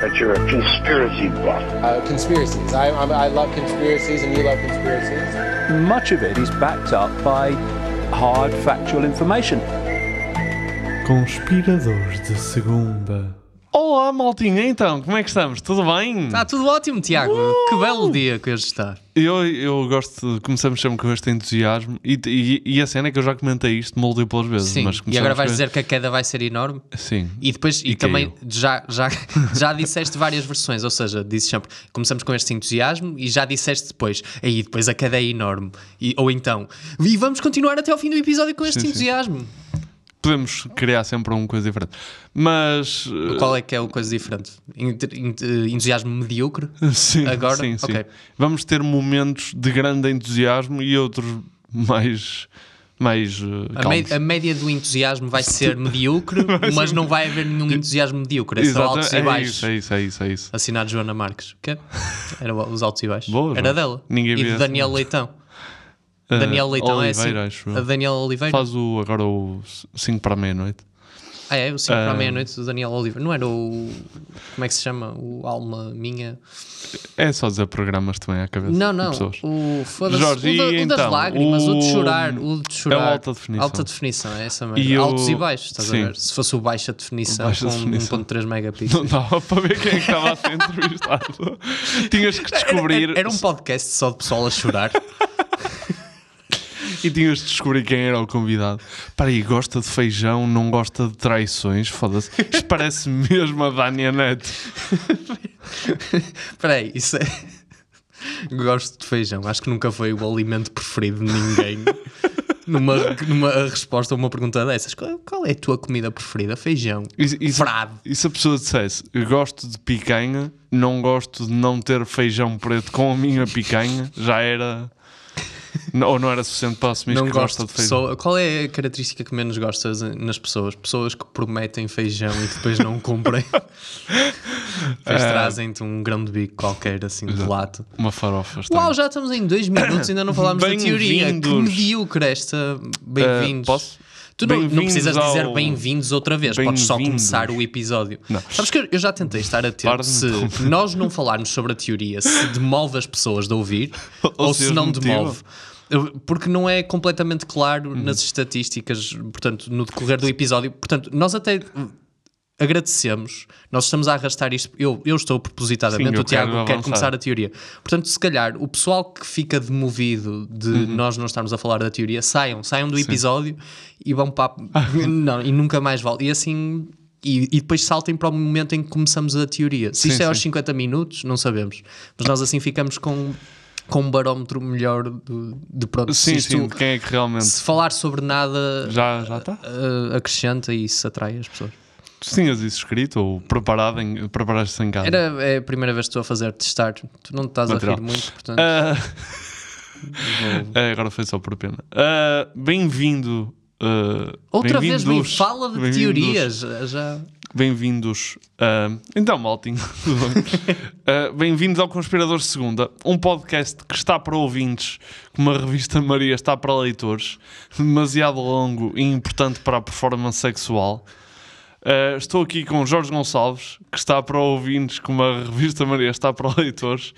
that you're a conspiracy buff. Uh, conspiracies. I, I, I love conspiracies, and you love conspiracies. much of it is backed up by hard factual information. Conspiradores de segunda. Olá, maltinha, então, como é que estamos? Tudo bem? Está tudo ótimo, Tiago. Que belo dia que hoje está. Eu, eu gosto de. Começamos sempre com este entusiasmo e, e, e a cena é que eu já comentei isto múltiplas vezes. Sim, mas e agora vais com- dizer que a queda vai ser enorme? Sim. E depois, e, E também já, já, já disseste várias versões, ou seja, dizes sempre, começamos com este entusiasmo e já disseste depois, aí depois a queda é enorme. E, ou então, e vamos continuar até ao fim do episódio com este Sim, sim. Podemos criar sempre uma coisa diferente. Mas. Qual é que é a coisa diferente? Ent- ent- entusiasmo medíocre? Sim, Agora? sim, sim. Ok. Vamos ter momentos de grande entusiasmo e outros mais. mais. uh, A, me- a média do entusiasmo vai ser medíocre, mas não vai haver nenhum entusiasmo medíocre, é só altos e é baixos. isso, é isso, é isso, é isso. Assinado Joana Marques. O quê? Era os altos e baixos. Boa, Era dela. Ninguém e de Daniel música. Leitão. Uh, Daniel Leitão é assim. Oliveira, acho Daniel Oliveira. Faz o, agora o 5 para a meia-noite. Ah, é? O 5 para a Ah. meia-noite do Daniel Oliveira. Não era o. Como é que se chama? O Alma Minha. É só dizer programas também à cabeça. Não, de não. O, Jorge, o, da- o das então? lágrimas, o, de O- chorar. O de chorar. É o alta definição. Alta definição, é essa mesmo. E o- Altos e baixos, estás Sim. a ver? Se fosse o baixa definição Baixa com definição. 1.3 Não megapixels. dava para ver quem é que estava a ser entrevistado. tinhas que descobrir. Era, era um podcast só de pessoal a chorar. E tinhas de descobrir quem era o convidado. Para aí, gosta de feijão, não gosta de traições. Foda-se. Isto parece mesmo a Dania Neto. Espera aí, isso é. Gosto de feijão. Acho que nunca foi o alimento preferido de ninguém. numa, numa resposta a uma pergunta dessas. Qual, qual é a tua comida preferida? Feijão. E, e, se, Frade. e se a pessoa dissesse gosto de picanha, não gosto de não ter feijão preto com a minha picanha, já era. Ou não era suficiente para assumir Não que gosta de feijão. pessoa. Qual é a característica que menos gostas nas pessoas? Pessoas que prometem feijão e depois não cumprem. depois trazem-te um grão de bico qualquer, assim, de lata. Uma farofa. estranha. Uau, já estamos em dois minutos e ainda não falámos da teoria. Que medíocre esta. Bem-vindos. Eh, posso? Tu não, não precisas dizer ao- bem-vindos outra vez, podes só começar o episódio. Não. Sabes que eu, já tentei estar atento se nós não falarmos sobre a teoria, se demove as pessoas de ouvir Ou ou, se não motiva. demove. Porque não é completamente claro Uhum. nas estatísticas, portanto, no decorrer do episódio. Portanto, nós até agradecemos, nós estamos a arrastar isto. Eu, eu estou propositadamente, Sim, o Tiago quer avançar. começar a teoria. Portanto, se calhar o pessoal que fica demovido de Uhum. nós não estarmos a falar da teoria, saiam, saiam do episódio e vão para. não, e nunca mais voltam. E assim. E, e depois saltem para o momento em que começamos a teoria. Se Sim, isto é aos sim. 50 minutos, não sabemos. Mas nós assim ficamos com, com um barómetro melhor de, de pronto. se Sim, isto- sim, quem é que realmente. se falar sobre nada Já, já está? uh, acrescenta e isso atrai as pessoas. Tu tinhas isso escrito ou preparado em, preparaste em casa? Era é a primeira vez que estou a fazer testar. Tu não te estás Material. a rir muito, portanto. Vou- ah, agora foi só por pena. Ah, Bem-vindo. ah, Outra vez bem, bem-vindos- fala de teorias. Já. Bem-vindos. então, Maltinho? Ah, Bem-vindos ao Conspiradores Segunda, um podcast que está para ouvintes, como a revista Maria está para leitores, demasiado longo e importante para a performance sexual. Ah, estou aqui com Jorge Gonçalves, que está para ouvintes, como a revista Maria está para leitores,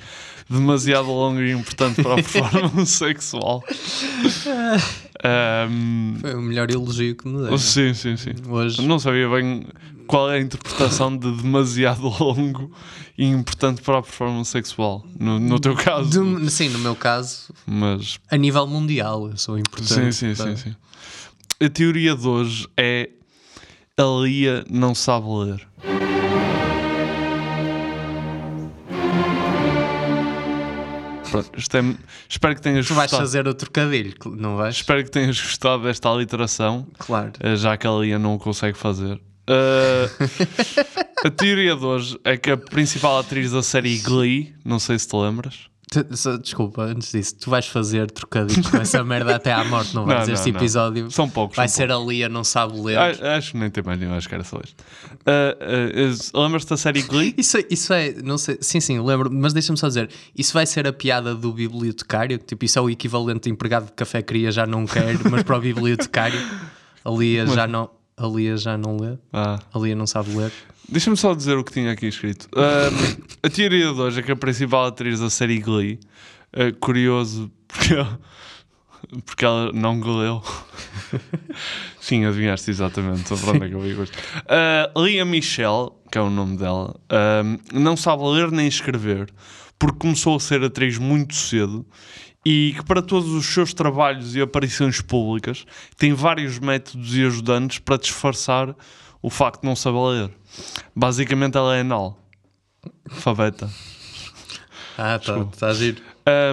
demasiado longo e importante para a performance sexual. Ahm, Foi o melhor elogio que me deu. sim, sim, sim. Hoje. Não sabia bem qual é a interpretação de demasiado longo e importante para a performance sexual, no, no teu caso. De- sim, no meu caso, Mas a nível mundial, eu sou sim, importante. sim, tá? sim, sim. A teoria de hoje é a Lia não sabe ler. Pronto, é- espero que tenhas Tu vais gostado. fazer o trocadilho, não vais? Espero que tenhas gostado desta aliteração. Claro. Uh, já que a Lia não o consegue fazer. Uh, a teoria de hoje é que a principal atriz da série Glee, não sei se te lembras, Desculpa, antes disso, tu vais fazer trocadilhos com essa merda até à morte, não vais? Não, este não, não. episódio São poucos, vai são ser ali a não sabe ler. A- Acho que nem tem mais nenhum, acho que era só este. Ah, ah, Lembras-te da série Glee? Isso, é- isso é, não sei, sim, sim, lembro, mas deixa-me só dizer, isso vai ser a piada do bibliotecário, que, tipo, isso é o equivalente de empregado de café queria já não quer, mas para o bibliotecário, a Lia já não, a Lia já não lê, Ah. a Lia não sabe ler. Deixa-me só dizer o que tinha aqui escrito. Ahm, a teoria de hoje é que a principal atriz da série Glee, ah, curioso, porque ela, porque ela não leu. Sim, adivinhaste exatamente sobre onde é que eu vi hoje. Ah, Lia Michelle, que é o nome dela, ahm, não sabe ler nem escrever, porque começou a ser atriz muito cedo e que para todos os seus trabalhos e aparições públicas tem vários métodos e ajudantes para disfarçar o facto de não saber ler. Basicamente ela é anal. Alfabeta. Ah, tá, está a giro.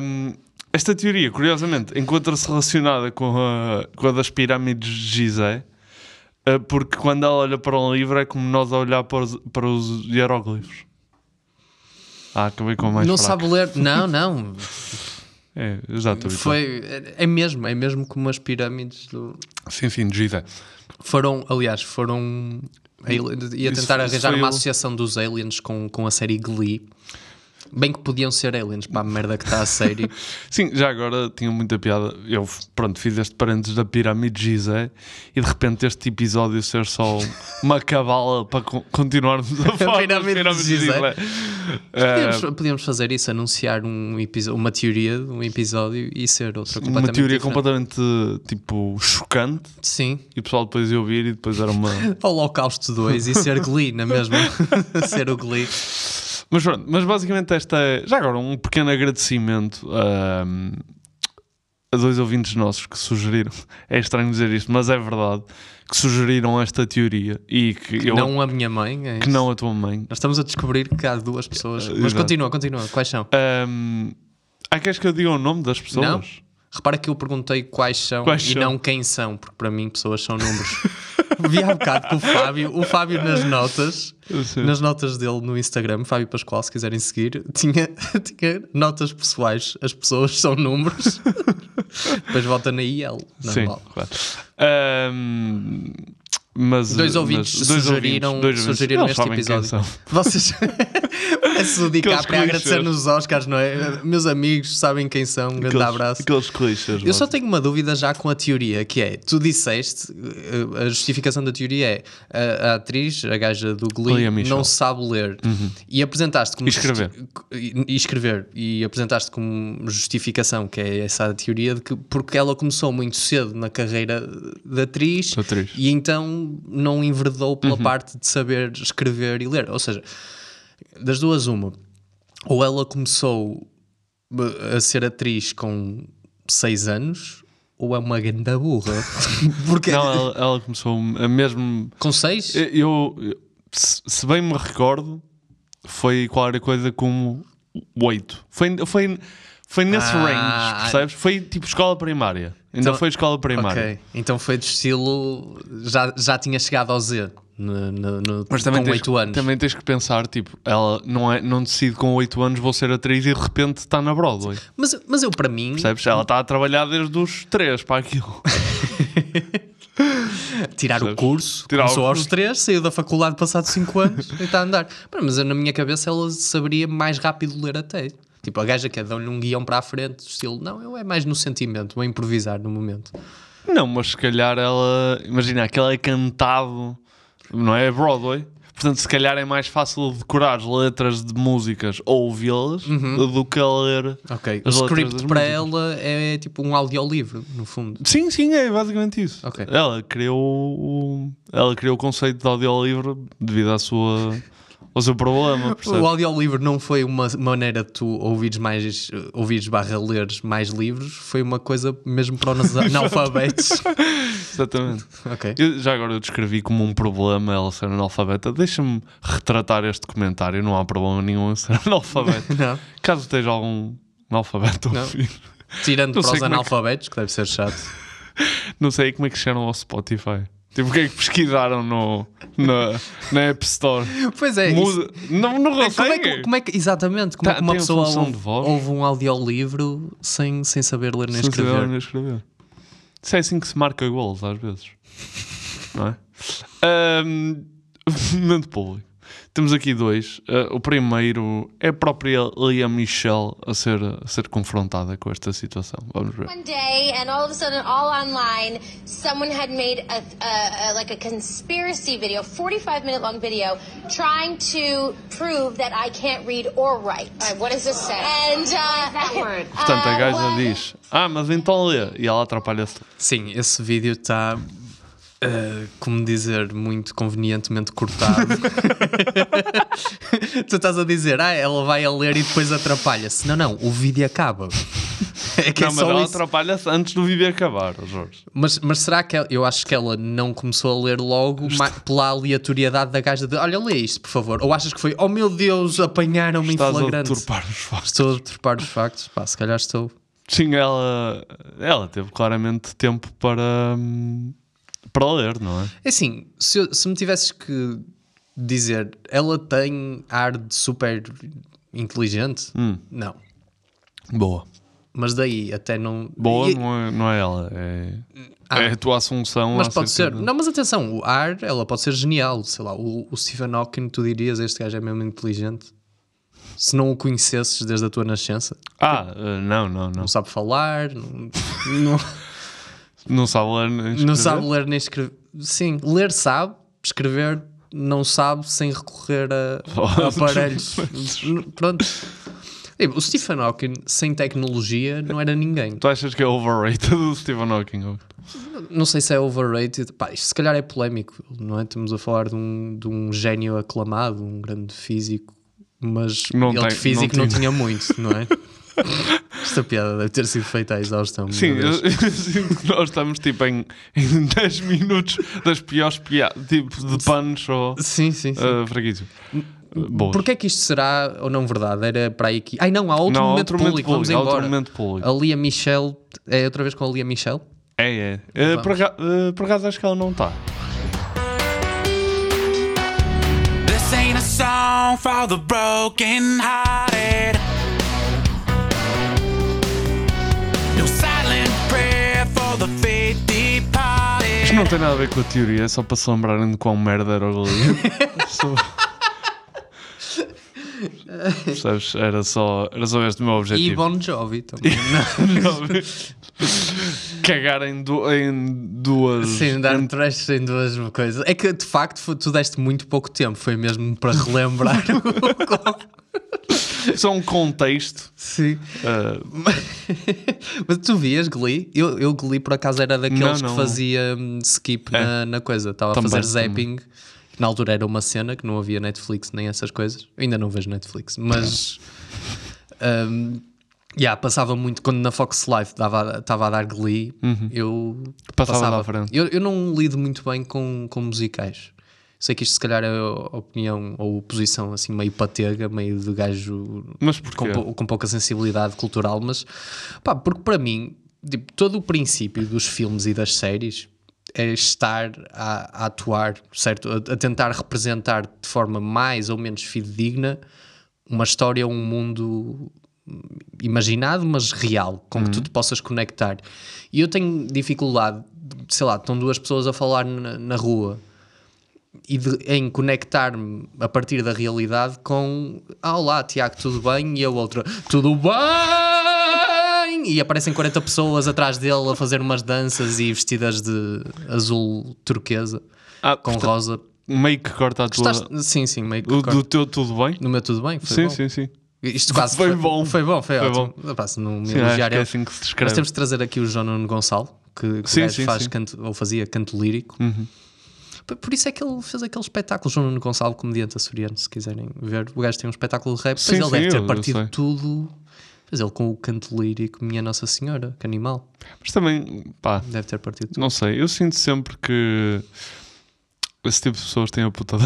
Um, esta teoria, curiosamente, encontra-se relacionada com a, com a das pirâmides de Gizé, uh, porque quando ela olha para um livro é como nós a olhar para os, para os hieróglifos. Ah, acabei com mais Não fraco. sabe ler, não, não, É, exato. foi, é- mesmo, é mesmo como as pirâmides do... Sim, sim, de Gizé. Foram, aliás, foram. Ia tentar arranjar uma associação dos aliens com, com a série Glee. Bem que podiam ser aliens para a merda que está a série. Sim, já agora tinha muita piada. Eu, pronto, fiz este parênteses da pirâmide de Gizé e de repente este episódio ser só uma cabala para co- continuarmos a falar das pirâmide Gizé. Gizé. Eh, Podíamos, podíamos fazer isso, anunciar um uma teoria de um episódio e ser outra uma completamente teoria diferente. completamente tipo chocante Sim. e o pessoal depois ia ouvir e depois era uma. Holocausto 2 e ser Glee, na mesma? ser o Glee. Mas pronto, mas basicamente esta é. Já agora, um pequeno agradecimento ahm, a dois ouvintes nossos que sugeriram. É estranho dizer isto, mas é verdade. Que sugeriram esta teoria e que, eu. Não a minha mãe. é que não a tua mãe. Nós estamos a descobrir que há duas pessoas. Mas exato. continua, continua. Quais são? Ahm, ah, queres que eu diga o nome das pessoas? Não? Repara que eu perguntei quais são Quais e são? não quem são, porque para mim pessoas são números. Vi há bocado que o Fábio, o Fábio nas notas, Sim. nas notas dele no Instagram, Fábio Pascoal, se quiserem seguir, tinha, tinha notas pessoais. As pessoas são números. Depois volta na IL. Sim, Normal. claro. Ahm, mas, Dois mas- ouvintes dois sugeriram, ouvintes, dois sugeriram este episódio. Vocês. Parece o DiCaprio a agradecer nos Oscars, não é? Meus amigos sabem quem são. Um grande Aqueles- abraço. Aqueles clichês. Eu só tenho uma dúvida já com a teoria, que é, tu disseste, eh, a justificação da teoria é a, a atriz, a gaja do Glee, não sabe ler. E apresentaste como... E escrever. E, escrever. E apresentaste como justificação, que é essa teoria, de que porque ela começou muito cedo na carreira de atriz, atriz. e então não enverdou pela parte de saber escrever e ler. Ou seja, das duas uma, ou ela começou eh, a ser atriz com 6 anos ou é uma ganda burra. Porque Não, ela, ela começou a mesmo. com 6? Eu, eu- se se bem me recordo, foi qualquer coisa como 8. Foi, foi, foi nesse Ah, range, percebes? Foi tipo escola primária. Ainda Então- foi escola primária. Ok, então foi de estilo. Já, já tinha chegado ao Z no, no- no- Mas também com tens, 8 anos. também tens que pensar, tipo, ela não, é, não decide com 8 anos vou ser atriz e de repente está na Broadway. Mas, mas eu, para mim, Percebes? Ela está a trabalhar desde os 3 para aquilo. tirar o Percebes? curso, Tirar o começou aos curso. 3, saiu da faculdade passado 5 anos e está a andar. Mas na minha cabeça ela saberia mais rápido ler até. Tipo, a gaja que é dão-lhe um guião para a frente, estilo, não, eu é mais no sentimento, vou improvisar no momento. Não, mas se calhar ela. Imagina, aquele é cantado, não é? Broadway. Portanto, se calhar é mais fácil decorar as letras de músicas ou ouvi-las do que ler. Ok, o script para ela é tipo um audiolivro, no fundo. Sim, sim, é basicamente isso. Ok. Ela criou o, ela criou o conceito de audiolivro devido à sua, ao seu problema. percebes? O audiolivro não foi uma maneira de tu ouvires mais, ouvires barra leres mais livros, foi uma coisa mesmo para os analfabetos. Exatamente. ok. Eu- já agora eu descrevi como um problema ela ser analfabeta. Deixa-me retratar este comentário. Não há problema nenhum em ser analfabeta. Caso esteja algum analfabeto a ouvir. Tirando Não para os é que- analfabetos, que deve ser chato. Não sei como é que chegaram ao Spotify. Tipo, o que é que pesquisaram no, na, na App Store. Pois é, isso- Muda. Não, não É, como, é que, como é que- exatamente, como é Tá- que uma pessoa ouve, ouve um audiolivro sem, sem saber ler nem Sem escrever? saber nem escrever. Isso é assim que se marca gols às vezes. Não é? Ahm, momento público. Temos aqui dois. Ah, o primeiro é a própria Lia Michelle a ser, a ser confrontada com esta situação. Vamos ver. One day, and all of a sudden, all online, someone had made a, a, a like a conspiracy video, 45 minute long video, trying to prove that I can't read or write. All right, what does this say? And uh, that word. Portanto, a gaja diz: Ah, mas então lê. E ela atrapalha-se. Sim, esse vídeo está, eh, como dizer, muito convenientemente cortado. tu estás a dizer, ah, ela vai a ler e depois atrapalha-se. Não, não, o vídeo acaba. É que Não, é mas só ela atrapalha-se antes do vídeo acabar, ó Jorge. Mas, mas será que ela- eu acho que ela não começou a ler logo ma- pela aleatoriedade da gaja de olha, lê isto, por favor? Ou achas que foi, oh meu Deus, apanharam-me em Estás a flagrante? deturpar os factos. Estou a deturpar os factos? Pá, se calhar estou. Sim, ela, ela teve claramente tempo para, hum, para ler, não é? É assim, se, eu- se me tivesses que dizer, ela tem ar de super inteligente? Hum. Não. Boa. Mas daí até não. Boa E- não é, não é ela, é, Ah. é a tua assunção. Mas pode ser. de- Não, mas atenção, o ar, ela pode ser genial. Sei lá, o, o Stephen Hawking, tu dirias, este gajo é mesmo inteligente. Se não o conhecesses desde a tua nascença, Ah, eh, não, não, não. não sabe falar, não, não, Não sabe ler nem não escrever? sabe ler nem escrever. Sim, ler sabe, escrever não sabe sem recorrer a, a aparelhos. Pronto. Tipo, O Stephen Hawking sem tecnologia não era ninguém. Tu achas que é overrated o Stephen Hawking? Não sei se é overrated. Pá, isto se calhar é polémico, não é? Estamos a falar de um, de um gênio aclamado, um grande físico, mas Não ele tem- de físico não, não tinha muito, não é? Esta piada deve ter sido feita à exaustão. Sim, eu, eu sinto que nós estamos tipo em, em 10 minutos das piores piadas, tipo de punch ou sim, sim. sim. uh. Boas. Porquê é que isto será ou não verdade? Era para aí que. Ai não, há outro Não, momento outro momento público, vamos público, há outro embora. momento público. A Lia Michelle. É outra vez com a Lia Michelle? É, é. Uh, por, aca- uh, por acaso acho que ela não está. This ain't a song for the broken hearted. Isto não tem nada a ver com a teoria, é só para se lembrarem de quão merda era o. Só- Percebes? Era só, era só este o meu E objetivo. Bon Jovi também. Cagar em, du- em duas. Sim, dar em- trash em duas coisas. É que de facto tu deste muito pouco tempo, foi mesmo para relembrar. Só um contexto. Sim. uh, Mas tu vias Glee? Eu, eu Glee por acaso era daqueles Não, não. que fazia hum, skip É. na, na coisa. Estava a Também, fazer zapping. Que na altura era uma cena que não havia Netflix nem essas coisas. Eu ainda não vejo Netflix, mas. hum, yeah, passava muito quando na Fox Life estava a dar Glee. Eu Uhum. Passava à frente. Eu, eu não lido muito bem com, com musicais. Sei que isto se calhar é a opinião ou posição assim meio patega, meio de gajo Mas com, com pouca sensibilidade cultural, mas pá, porque para mim, tipo, todo o princípio dos filmes e das séries é estar a, a atuar, certo? A, a tentar representar de forma mais ou menos fidedigna uma história, um mundo imaginado, mas real, com que tu te possas conectar. E eu tenho dificuldade, sei lá, estão duas pessoas a falar na, na rua e de- em conectar-me a partir da realidade com ah, olá, Tiago, tudo bem? E a outra, tudo bem! E aparecem 40 pessoas atrás dele a fazer umas danças e vestidas de azul turquesa Ah, com portanto, rosa. Meio que corta a tua. Gostaste? Sim, sim, meio que O, corta. do teu tudo bem? No meu tudo bem? Foi sim, bom. sim, sim. Isto quase Foi bom. Foi bom, foi, Foi ótimo. Se não me Sim, elogiar é assim que se Nós descreve. temos de trazer aqui o João Nuno Gonçalo, que, que Sim, sim, faz sim. Uhum. Canto, ou fazia canto lírico. Por- Por isso é que ele fez aquele espetáculo, João Nuno Gonçalo, comediante açoriano, se quiserem ver. O gajo tem um espetáculo de rap, mas ele sim, deve ter partido tudo. Mas ele com o canto lírico, Minha Nossa Senhora, que animal. Mas também, pá, Deve ter partido tudo. não sei. Eu sinto sempre que Esse tipo de pessoas tem a puta da.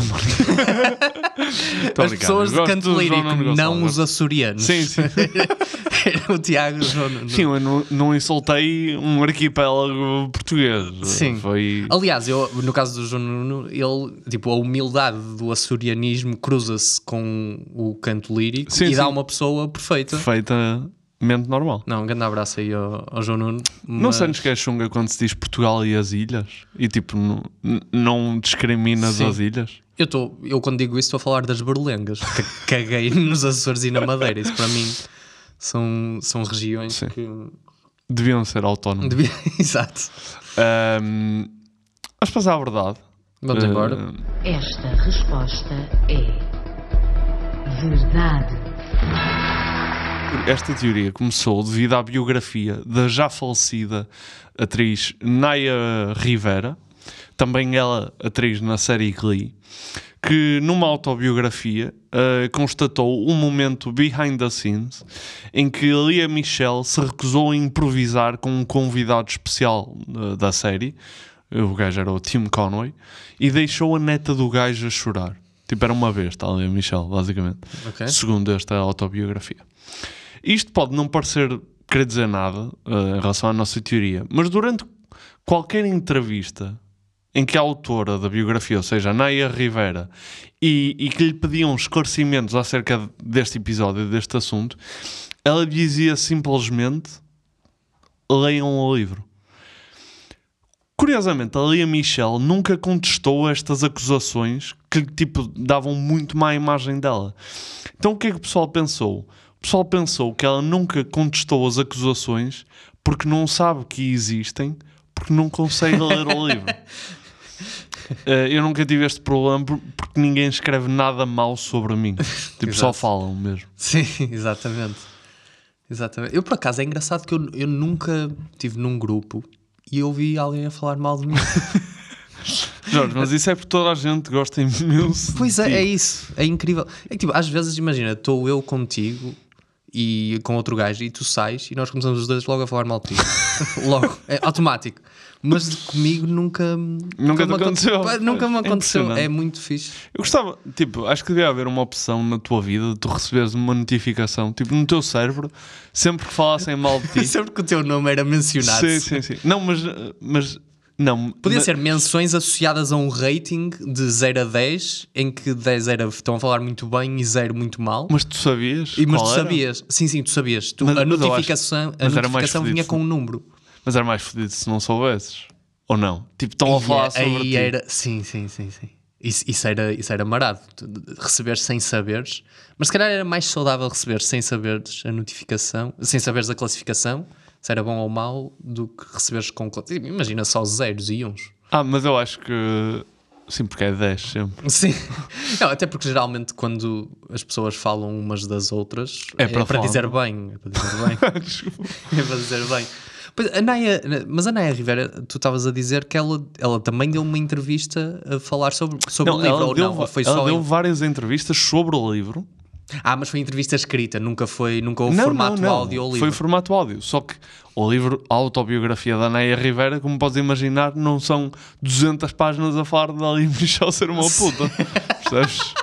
Tô As pessoas de canto lírico, não os açorianos. Sim, sim. O Tiago João Nuno. Sim, eu não, não insultei um arquipélago português. Sim. Foi. Aliás, eu, no caso do João Nuno, ele, tipo, a humildade do açorianismo cruza-se com o canto lírico Sim, e dá sim. uma pessoa perfeita. Perfeitamente normal. Não, um grande abraço aí ao, ao João Nuno. Não mas- sentes que é chunga quando se diz Portugal e as ilhas? E tipo, não, não discriminas Sim. as ilhas? Eu, tô, eu quando digo isso estou a falar das berlengas. que Caguei nos Açores e na Madeira. Isso para mim são, são regiões Sim. que. Deviam ser autónomos. Devia... Exato. Ahm, mas passar a verdade. Vamos Ah, embora. Esta resposta é verdade. Esta teoria começou devido à biografia da já falecida atriz Naya Rivera, também ela atriz na série Glee, que numa autobiografia ah, constatou um momento behind the scenes em que Lia Michelle se recusou a improvisar com um convidado especial ah, da série, o gajo era o Tim Conway, e deixou a neta do gajo a chorar. Tipo, era uma vez, tá, Lia Michelle, basicamente. Ok. Segundo esta autobiografia. Isto pode não parecer querer dizer nada eh, em relação à nossa teoria, mas durante qualquer entrevista em que a autora da biografia, ou seja, a Naya Rivera, e, e que lhe pediam esclarecimentos acerca deste episódio, deste assunto, ela dizia simplesmente: leiam o livro. Curiosamente, a Lia Michelle nunca contestou estas acusações que tipo davam muito má imagem dela. Então o que é que o pessoal pensou? O pessoal pensou que ela nunca contestou as acusações porque não sabe que existem, porque não consegue ler o livro. Eh, eu nunca tive este problema por- porque ninguém escreve nada mal sobre mim. Tipo, só falam mesmo. Sim, exatamente. Exatamente. Eu, por acaso, é engraçado que eu, eu nunca estive num grupo e ouvi alguém a falar mal de mim. Jorge, mas isso é porque toda a gente gosta imenso. Pois é, é isso. É incrível. É que, tipo, às vezes, imagina, estou eu contigo e com outro gajo e tu sais e nós começamos os dois logo a falar mal de ti. logo. É automático. Mas comigo nunca... Nunca te me aconte- aconteceu. Pá, Nunca me É aconteceu. impressionante. É muito fixe. Eu gostava, tipo, acho que devia haver uma opção na tua vida de tu receberes uma notificação, tipo, no teu cérebro, sempre que falassem mal de ti. Sempre que o teu nome era mencionado. sim, sim, sim. Não, mas, mas não. Podia mas- ser menções associadas a um rating de 0 a 10, em que 10 era estão a falar muito bem e 0 muito mal. Mas tu sabias? E, mas tu era? sabias, sim, sim, tu sabias. Tu- Mas- a eu acho- notificação, a notificação vinha com um número. Mas era mais fodido se não soubesses. Ou não? Tipo, estão a falar aí sobre ti. era, sim, sim, sim, sim. Isso, isso era, isso era marado. Receberes sem saberes. Mas se calhar era mais saudável receber sem saberes a notificação, sem saberes a classificação, se era bom ou mau, do que receberes com. Imagina só zeros e uns. Ah, mas eu acho que. Sim, porque é 10 sempre. Sim. Não, até porque geralmente quando as pessoas falam umas das outras É é, para para, dizer bem. É para dizer bem. É para dizer bem. Pois, a Naya, mas a Naya Rivera, tu estavas a dizer que ela, ela também deu uma entrevista a falar sobre, sobre Não, o livro, ou deu, não? Ou foi ela só deu em- várias entrevistas sobre o livro. Ah, mas foi entrevista escrita, nunca foi, nunca houve formato áudio ou livro. Foi formato áudio. Só que o livro, a autobiografia da Neia Rivera, como podes imaginar, não são 200 páginas a falar da Ali Michel ser uma puta. Percebes?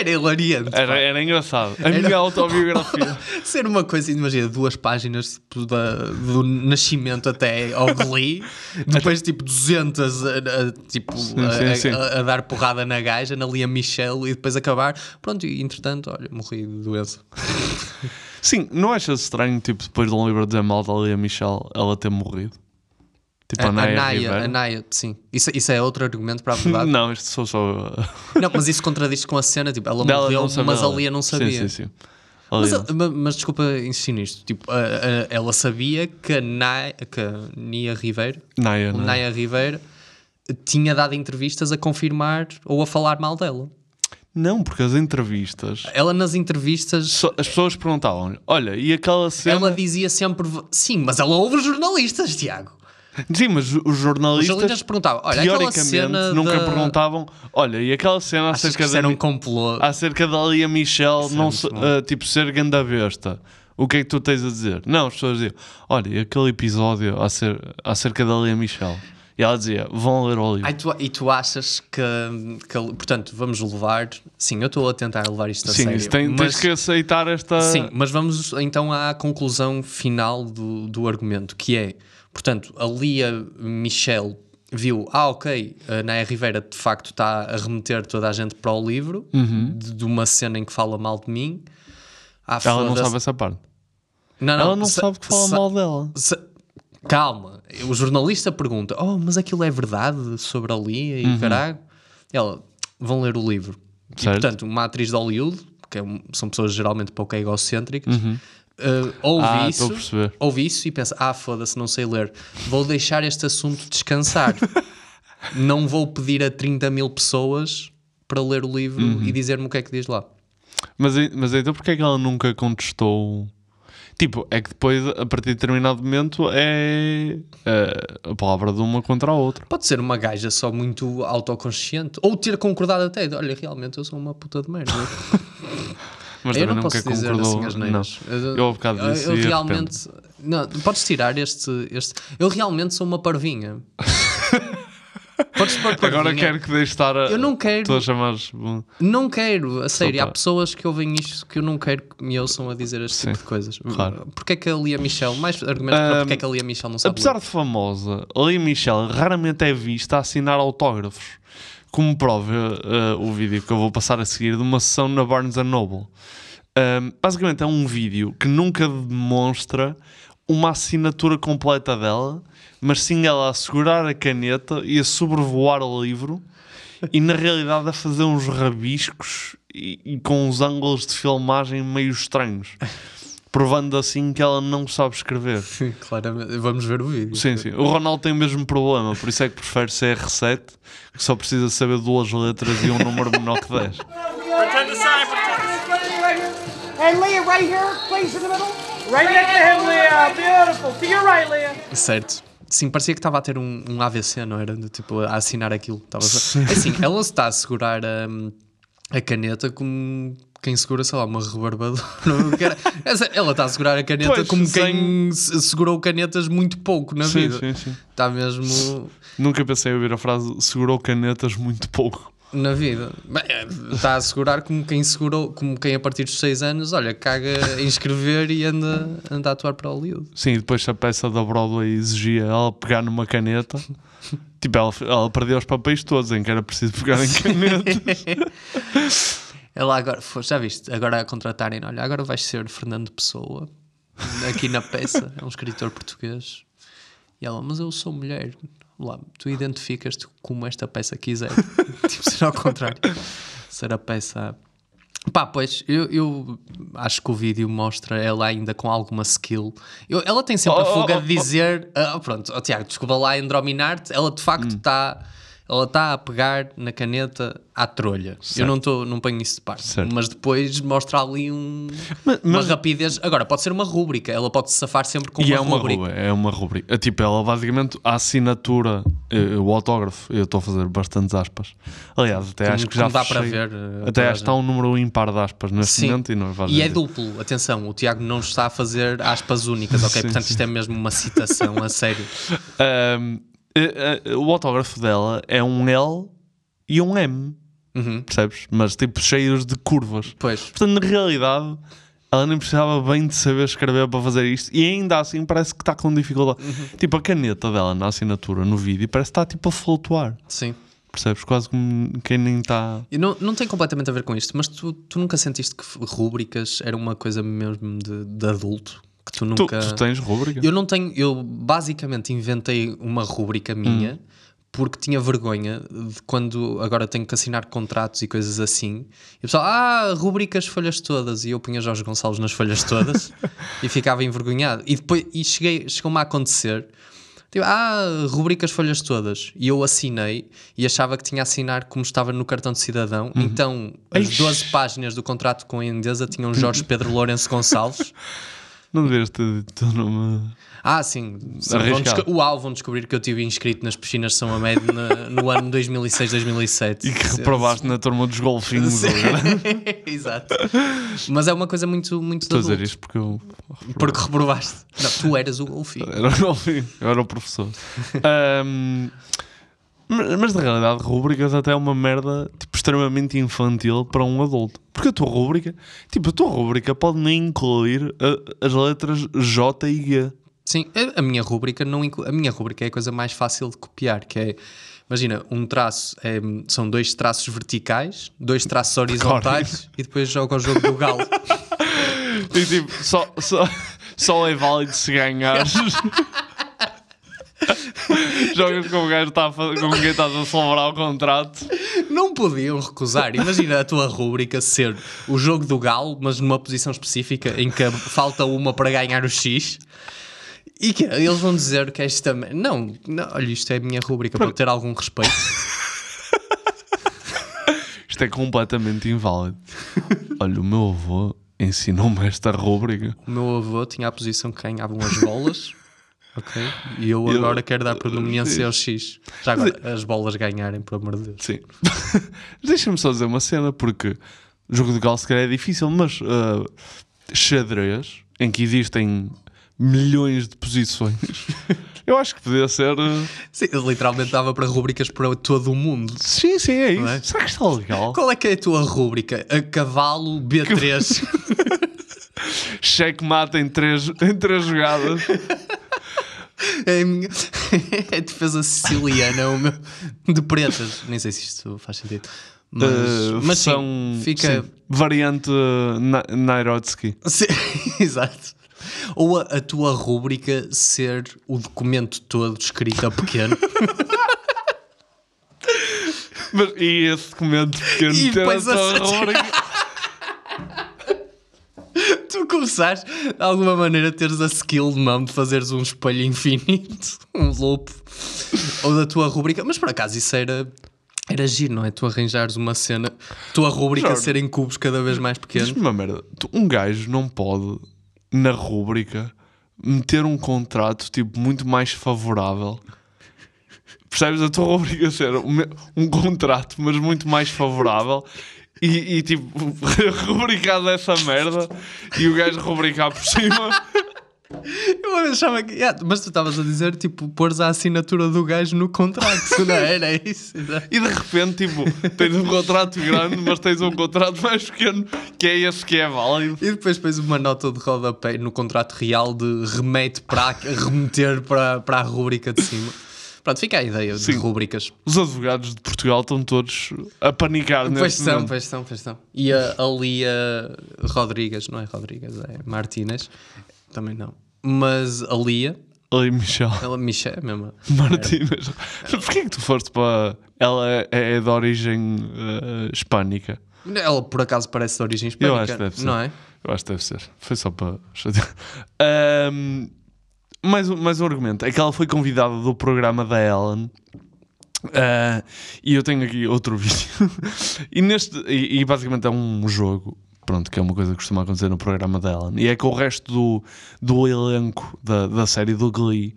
Era hilariante. Era, era engraçado. A minha autobiografia. Ser uma coisa, imagina, duas páginas tipo, da, do nascimento até ao Glee, depois tipo 200 a, a- tipo, a, sim, sim. a- a dar porrada na gaja, na Lia Michelle e depois acabar. Pronto, e entretanto, olha, morri de doença. Sim, não achas estranho, tipo, depois de um livro dizer mal da Lia Michel, ela ter morrido? Tipo, A, a, Naya Naya, a Naya, sim. Isso, isso é outro argumento para a verdade. Não, isto sou só. Não, mas isso contradiz com a cena, tipo, ela Dela morreu, mas a. Lia não Sim, sabia. sim, sim. A Mas, Lia a- ma- mas desculpa insistir nisto. Tipo, a- a- ela sabia que a, Naya, que a Nia Ribeiro, Naya, Naya. Naya Ribeiro, tinha dado entrevistas a confirmar ou a falar mal dela. Não, porque as entrevistas. Ela nas entrevistas, só- as pessoas perguntavam olha, e aquela cena. ela dizia sempre sim, mas ela ouve os jornalistas, Tiago. Sim, mas os Os jornalistas. jornalistas perguntavam, olha, teoricamente cena nunca da- perguntavam olha, e aquela cena Achas acerca da, era um complô? acerca da Lia Michel Isso é não ah, tipo ser ganda besta. O que é que tu tens a dizer? Não, as pessoas diziam, olha, e aquele episódio acer- acerca da Lia Michel. E ela dizia: vão ler o livro. Ai, tu- e tu achas que, que- Portanto, vamos levar. Sim, eu estou a tentar levar isto a Sim, sério. isso tem- tens que aceitar esta. Sim, mas vamos então à conclusão final do, do argumento, que é, portanto, a Lia Michel viu, ah, ok, a Naya Rivera de facto está a remeter toda a gente para o livro, Uhum. de, de uma cena em que fala mal de mim. Ah, Ela não sabe essa parte. Não, não, Ela não sa- sabe que fala mal dela. Calma, o jornalista pergunta: Oh, mas aquilo é verdade sobre a Lia e Uhum. caralho? Ela, vão ler o livro. E, Certo. portanto, uma atriz de Hollywood, que é um- são pessoas geralmente pouco egocêntricas, Uhum. Uh, ouve Ah, isso, a ouve isso e pensa: Ah, foda-se, não sei ler, vou deixar este assunto descansar. não vou pedir a 30 mil pessoas para ler o livro Uhum. e dizer-me o que é que diz lá. Mas, mas então porquê é que ela nunca contestou? Tipo, é que depois, a partir de determinado momento, é eh, a palavra de uma contra a outra. Pode ser uma gaja só muito autoconsciente ou ter concordado até. Olha, realmente eu sou uma puta de merda. Mas eu não nunca posso dizer concordou. assim as não. Eu ao bocado eu- disse eu realmente. Não, podes tirar este, este. Eu realmente sou uma parvinha. podes pôr parvinha. Agora quero que deixe estar a. Eu não quero. Tu a chamares. bom, Não quero, a sério. Há pá. pessoas que ouvem isto que eu não quero que me ouçam a dizer este tipo de coisas. claro. Porque é que a Lia Michel, mais argumentos para Ahm, porque é que a Lia Michel não sabe Apesar ler. de famosa, a Lia Michelle raramente é vista a assinar autógrafos. Como prova eh, o vídeo que eu vou passar a seguir de uma sessão na Barnes Noble. Ahm, basicamente é um vídeo que nunca demonstra uma assinatura completa dela, mas sim ela a segurar a caneta e a sobrevoar o livro e na realidade a fazer uns rabiscos e, e com uns ângulos de filmagem meio estranhos. Provando assim que ela não sabe escrever. Claramente, vamos ver o vídeo. Sim, sim. O Ronaldo tem o mesmo problema, por isso é que prefere CR7, que só precisa saber duas letras e um número menor que 10. Pretend to sign. And Leah right here, please in the middle. Right next to him, Leah. Beautiful. To your right, Leah. Certo. Sim, parecia que estava a ter um, um AVC, não era? De, tipo, a assinar aquilo. Estava só- Assim, ela se está a segurar hum, a, caneta como quem segura, sei lá, uma rebarbadora. Ela está a segurar a caneta Pois, como quem se- segurou canetas muito pouco na Sim, vida. sim, sim. Está mesmo Nunca pensei em ouvir a frase segurou canetas muito pouco. na vida. Está a segurar como quem segurou, como quem a partir dos 6 anos, olha, caga em escrever e anda, anda a atuar para Hollywood. Sim, e depois se a peça da Broadway exigia ela pegar numa caneta, tipo, ela, ela perdeu os papéis todos em que era preciso pegar em canetas. Ela agora, já viste, agora a contratarem, olha, agora vais ser Fernando Pessoa, aqui na peça, é um escritor português. E ela, mas eu sou mulher. Lá, tu identificas-te como esta peça quiser. tipo, ser ao contrário. Ser a peça. Pá, pois, eu, eu acho que o vídeo mostra ela ainda com alguma skill. Eu- ela tem sempre a Oh, oh, fuga oh, de dizer. ah, pronto, oh, Tiago, desculpa lá endrominar-te. Ela de Hum. facto está. Ela está a pegar na caneta à trolha. Eu Certo. não, tô, não ponho isso de parte. Certo. Mas depois mostra ali um, uma mas- rapidez. Agora, pode ser uma rúbrica. Ela pode se safar sempre com E uma, é uma rúbrica. rubrica, é uma rubrica. Tipo, ela basicamente, a assinatura, eh, o autógrafo, eu estou a fazer bastantes aspas. Aliás, até Como- acho que já dá para ver, eh, Até acho que está um número ímpar de aspas neste Sim. momento e não faz E é duplo, atenção, o Tiago não está a fazer aspas únicas, ok? Sim, Portanto, sim. isto é mesmo uma citação a sério. Ahm, eh, eh, o autógrafo dela é um L e um M, percebes? Mas tipo cheios de curvas. Uhum. Pois. Portanto, na realidade, ela nem precisava bem de saber escrever para fazer isto e ainda assim parece que está com dificuldade. Uhum. Tipo, a caneta dela na assinatura, no vídeo, parece que está tipo a flutuar. Sim. Percebes? Quase como quem nem está. E não, não tem completamente a ver com isto, mas tu, tu nunca sentiste que rúbricas era uma coisa mesmo de, de adulto? Tu nunca. tu tens rúbrica? Eu não tenho. Eu basicamente inventei uma rúbrica minha Hum. porque tinha vergonha de quando agora tenho que assinar contratos e coisas assim. E o pessoal, ah, rúbricas folhas todas. E eu punha Jorge Gonçalves nas folhas todas e ficava envergonhado. E depois e cheguei, chegou-me a acontecer. Tipo, ah, rubricas folhas todas. E eu assinei e achava que tinha a assinar como estava no cartão de cidadão. Uhum. Então, as 12 páginas do contrato com a Endesa tinham Jorge Pedro Lourenço Gonçalves. Não o teu nome. Ah, sim. desco- Uau, vão descobrir que eu tive inscrito nas piscinas de São Amédio na- no ano 2006-2007. E que reprovaste na turma dos golfinhos. Exato. Mas é uma coisa muito, muito Estou a dizer isto porque eu. Porque reprovaste. Não, tu eras o golfinho. Era o golfinho, eu era o professor. Ahm, mas, na realidade, rúbricas até é uma merda tipo, extremamente infantil para um adulto. Porque a tua rúbrica, tipo, a tua rúbrica pode nem incluir a- as letras J e G. Sim, a- a minha rúbrica não inclui. A minha rúbrica é a coisa mais fácil de copiar, que é. Imagina, um traço é- são dois traços verticais, dois traços horizontais e depois joga o jogo do galo. E tipo, só, só, só é válido se ganhares. Jogas com o gajo fa- com quem estás a celebrar o contrato. Não podiam recusar. Imagina a tua rúbrica ser o jogo do galo, mas numa posição específica em que falta uma para ganhar o X. E que eles vão dizer que esta. Não, não, olha, isto é a minha rúbrica para ter algum respeito. Isto é completamente inválido. Olha, o meu avô ensinou-me esta rúbrica. O meu avô tinha a posição que ganhavam as bolas. Ok? E eu Eu- agora quero dar predominância ao X. Já agora, as bolas ganharem, por amor de Deus. Sim. Deixa-me só dizer uma cena, porque o jogo de galo se calhar é difícil, mas ah, xadrez, em que existem milhões de posições, eu acho que podia ser. ah, Sim, literalmente dava para rúbricas para todo o mundo. Sim, sim, é isso. Não é? Será que está legal? Qual é que é a tua rúbrica? A cavalo B3. Cheque mata em três, em três jogadas. É a minha- é a defesa siciliana, o meu... de pretas. Nem sei se isto faz sentido. Mas, Ah, mas sim, são, fica. sim, variante uh, Na- Nairotsky. Sim, exato. Ou a, a tua rúbrica ser o documento todo escrito a pequeno. Mas, e esse documento pequeno E ter a depois a tua rúbrica. Começares, de alguma maneira, teres a skill de mão de fazeres um espelho infinito, um loop, ou da tua rúbrica. Mas por acaso isso era. Era giro, não é? Tu arranjares uma cena, tua rúbrica Jorge, ser em cubos cada vez mais pequenos. Diz-me uma merda. Um gajo não pode, na rúbrica, meter um contrato tipo muito mais favorável. Percebes? A tua rúbrica ser um, um contrato, mas muito mais favorável. E, e, tipo, rubricar dessa merda e o gajo rubricar por cima. Eu achava que. Yeah, mas tu estavas a dizer, tipo, pôres a assinatura do gajo no contrato, não era isso? exato. E de repente, tipo, tens um contrato grande, mas tens um contrato mais pequeno, que é esse que é válido. E depois pões uma nota de rodapé no contrato real de remete para remeter para, para a rúbrica de cima. Pronto, fica a ideia de Sim. rúbricas. Os advogados de Portugal estão todos a panicar Pois neste são, momento. pois são, pois são. E a, a Lia Rodrigues, não é Rodrigues, é Martínez, também não. Mas a Lia, Ali, Michel. ela Michel é mesmo. Martínez. Porquê que tu foste para. Ela é, é de origem eh, hispânica? Ela por acaso parece de origem Eu hispânica, acho que deve ser. não é? Eu acho que deve ser. Foi só para. chatear. Mais, um, mais um argumento. É que ela foi convidada do programa da Ellen. Ah, e eu tenho aqui outro vídeo. e, neste, e, e basicamente é um jogo. Pronto, que é uma coisa que costuma acontecer no programa da Ellen. E é com o resto do, do elenco da, da série do Glee,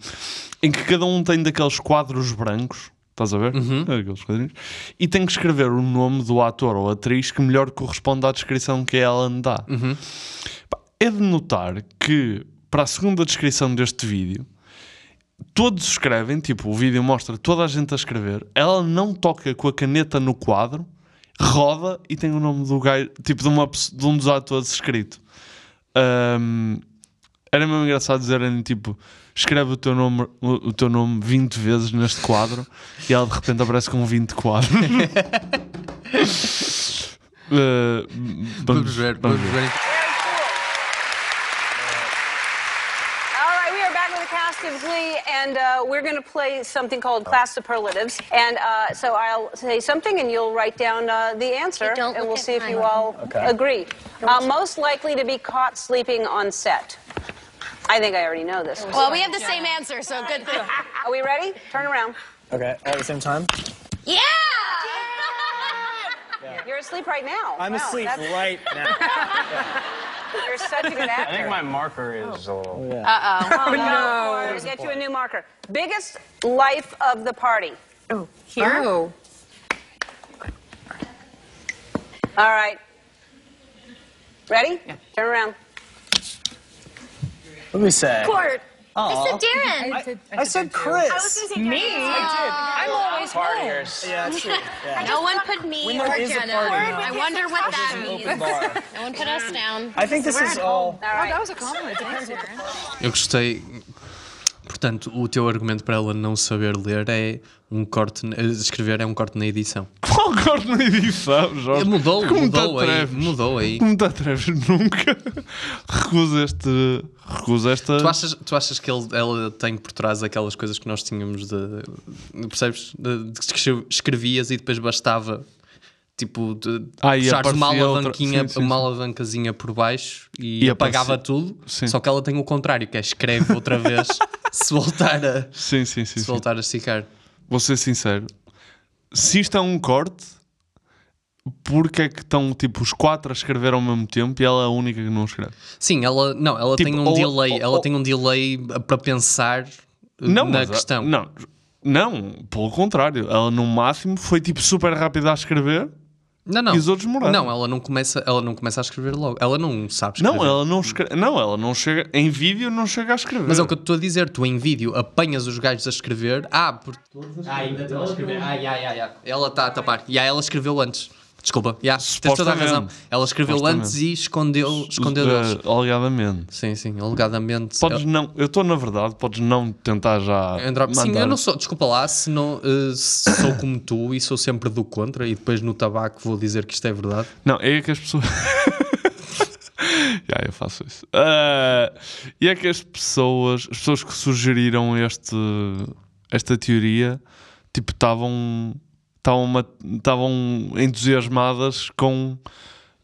em que cada um tem daqueles quadros brancos. Estás a ver? Aqueles quadrinhos. E tem que escrever o nome do ator ou atriz que melhor corresponde à descrição que a Ellen dá. Pá, É de notar que, para a segunda descrição deste vídeo, todos escrevem, tipo, o vídeo mostra toda a gente a escrever, ela não toca com a caneta no quadro, roda e tem o nome do gajo, tipo, de, uma, de um dos atores escrito. Ahm, era mesmo engraçado dizerem, tipo, escreve o teu nome, o, o teu nome 20 vezes neste quadro e ela de repente aparece com 20 quadros. Uh, Vamos ver, vamos ver. Glee, and uh, we're going to play something called Class Superlatives. And uh, so I'll say something, and you'll write down uh, the answer, and we'll see if you mine. all agree. Uh, most likely to be caught sleeping on set. I think I already know this. Well, we have the same answer, so good thing. Are we ready? Turn around. Okay, all at the same time? Yeah! You're asleep right now. I'm Wow, asleep that's- right now. You're such a good actor. I think my marker is a little. Oh, Uh-oh. Oh, no. We're gonna get you a new marker. Biggest life of the party. Oh, here? Oh. All right. Ready? Yeah. Turn around. What do we say? Court. Aw. I said Darren. I said, I said Chris. I was gonna say Me? Darren. I I'm always Partiers. Yeah, that's true. Yeah. No one put me When or there is a Jenna. party. I wonder what that means. No one put us down. I think this is all. All right. Oh, that was a compliment. Thanks, Darren. Eu gostei. Portanto, o teu argumento para ela não saber ler é um corte. eh, Escrever é um corte na edição. Qual corte na edição, Jorge? Mudou, Como mudou te aí. Mudou aí. Como te atreves? Nunca recusa este. Recusa esta. Tu achas, tu achas que ele, ela tem por trás aquelas coisas que nós tínhamos de. Percebes? De, de que escre- escrevias e depois bastava. Tipo, de, Ah, puxares uma aparecia outra- alavanquinha, sim, sim, uma alavancazinha por baixo e, E apagava aparecia- tudo. Sim. Só que ela tem o contrário, que é escreve outra vez se voltar a, Sim, sim, sim. se voltar a esticar. Vou ser sincero. Se isto é um corte, porque é que estão tipo os quatro a escrever ao mesmo tempo e ela é a única que não escreve? Sim, ela, não, ela Tipo, tem um ou- delay, ou- ela ou- tem um delay para pensar Não, na mas a- questão. Não, não, pelo contrário. Ela no máximo foi tipo super rápida a escrever. Não, não. E os outros demoraram. Não, ela não começa, ela não começa a escrever logo. Ela não sabe escrever. Não, ela não escreve. Não, ela não chega. Em vídeo não chega a escrever. Mas é o que eu estou a dizer, tu em vídeo apanhas os gajos a escrever. Ah, por... ah ainda estão a escrever. Ah, ya, ya, ya. Ela está a tapar. E ela escreveu antes. Desculpa, ya, tens toda a razão. Ela escreveu antes e escondeu, escondeu deles. Eh, alegadamente. Sim, sim, alegadamente. Podes não. Eu estou na verdade, podes não tentar já. André, Sim, mandar- eu não sou, desculpa lá, se não se sou como tu e sou sempre do contra e depois no tabaco vou dizer que isto é verdade. Não, é que as pessoas. Já, eu faço isso. Ah, e é que as pessoas, as pessoas que sugeriram este, esta teoria, tipo, estavam estavam entusiasmadas com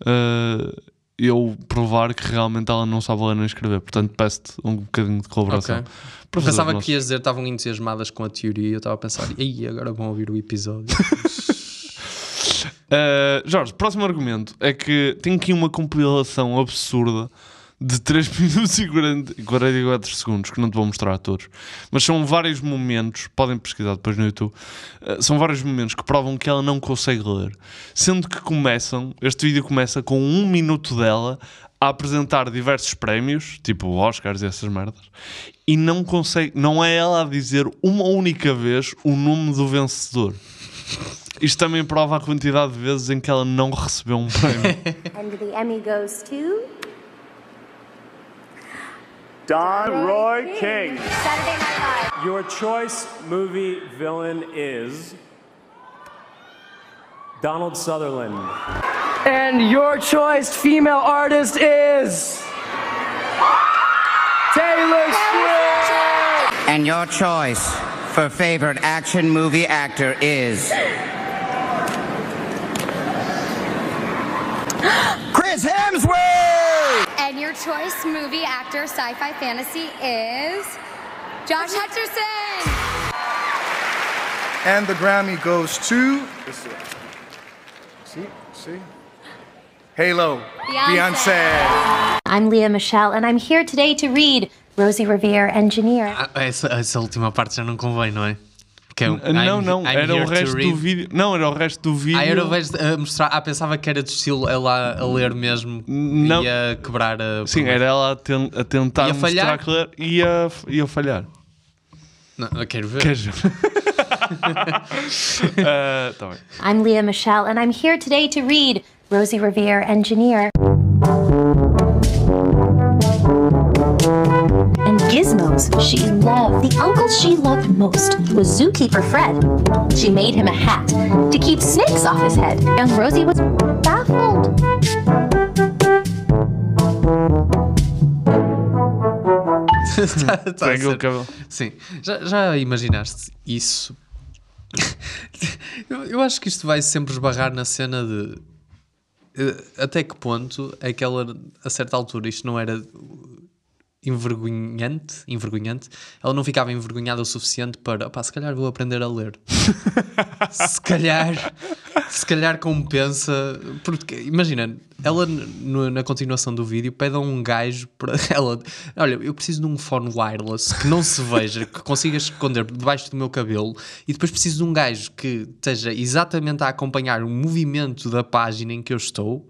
ah, eu provar que realmente ela não sabe ler nem escrever. Portanto, peço-te um bocadinho de colaboração. Ok. Para fazer Pensava nosso- que ias dizer estavam entusiasmadas com a teoria e eu estava a pensar, ei, agora vão ouvir o episódio. Uh, Jorge, próximo argumento é que tem aqui uma compilação absurda de 3 minutos e 40 e 44 segundos que não te vou mostrar a todos, mas são vários momentos, podem pesquisar depois no YouTube. uh, são vários momentos que provam que ela não consegue ler, sendo que começam. Este vídeo começa com um minuto dela a apresentar diversos prémios, tipo Oscars e essas merdas, e não consegue, não é ela a dizer uma única vez o nome do vencedor. Isto também prova a quantidade de vezes em que ela não recebeu um prémio. And the Emmy goes to Don Roy King. Saturday Night Live. Your choice movie villain is Donald Sutherland. And your choice female artist is Taylor Swift. And your choice for favorite action movie actor is Chris Hemsworth. And your choice movie actor sci-fi fantasy is Josh Hutcherson. And the Grammy goes to. See, see. Halo, Beyonce. Beyonce. I'm Leah Michelle, and I'm here today to read Rosie Revere, Engineer. Ah, essa, essa última parte já não convém, não é? Que é um, não, I'm- não, I'm era o resto do vídeo. Não, era o resto do vídeo. Ah, era o de a mostrar. Ah, pensava que era de estilo ela a ler mesmo Não. e a quebrar a. Sim, era ela a, ten- a tentar Ia mostrar falhar? que ler e ia, ia falhar. Não, eu quero ver. Queres ver? Ah, tá bem. I'm Leah Michelle, and I'm here today to read Rosie Revere, Engineer. Gizmos she loved. The uncle she loved most was Zookeeper Fred. She made him a hat to keep snakes off his head. Young Rosie was baffled. Tá- tá ser- cabelo. Sim. Já, já imaginaste isso? eu, eu acho que isto vai sempre esbarrar na cena de eh, até que ponto é que ela, a certa altura, isto não era envergonhante, envergonhante, ela não ficava envergonhada o suficiente para, opá, se calhar vou aprender a ler. se calhar Se calhar compensa. Porque, imagina, ela no- na continuação do vídeo pede a um gajo para ela. Olha, eu preciso de um phone wireless que não se veja, que consiga esconder debaixo do meu cabelo, e depois preciso de um gajo que esteja exatamente a acompanhar o movimento da página em que eu estou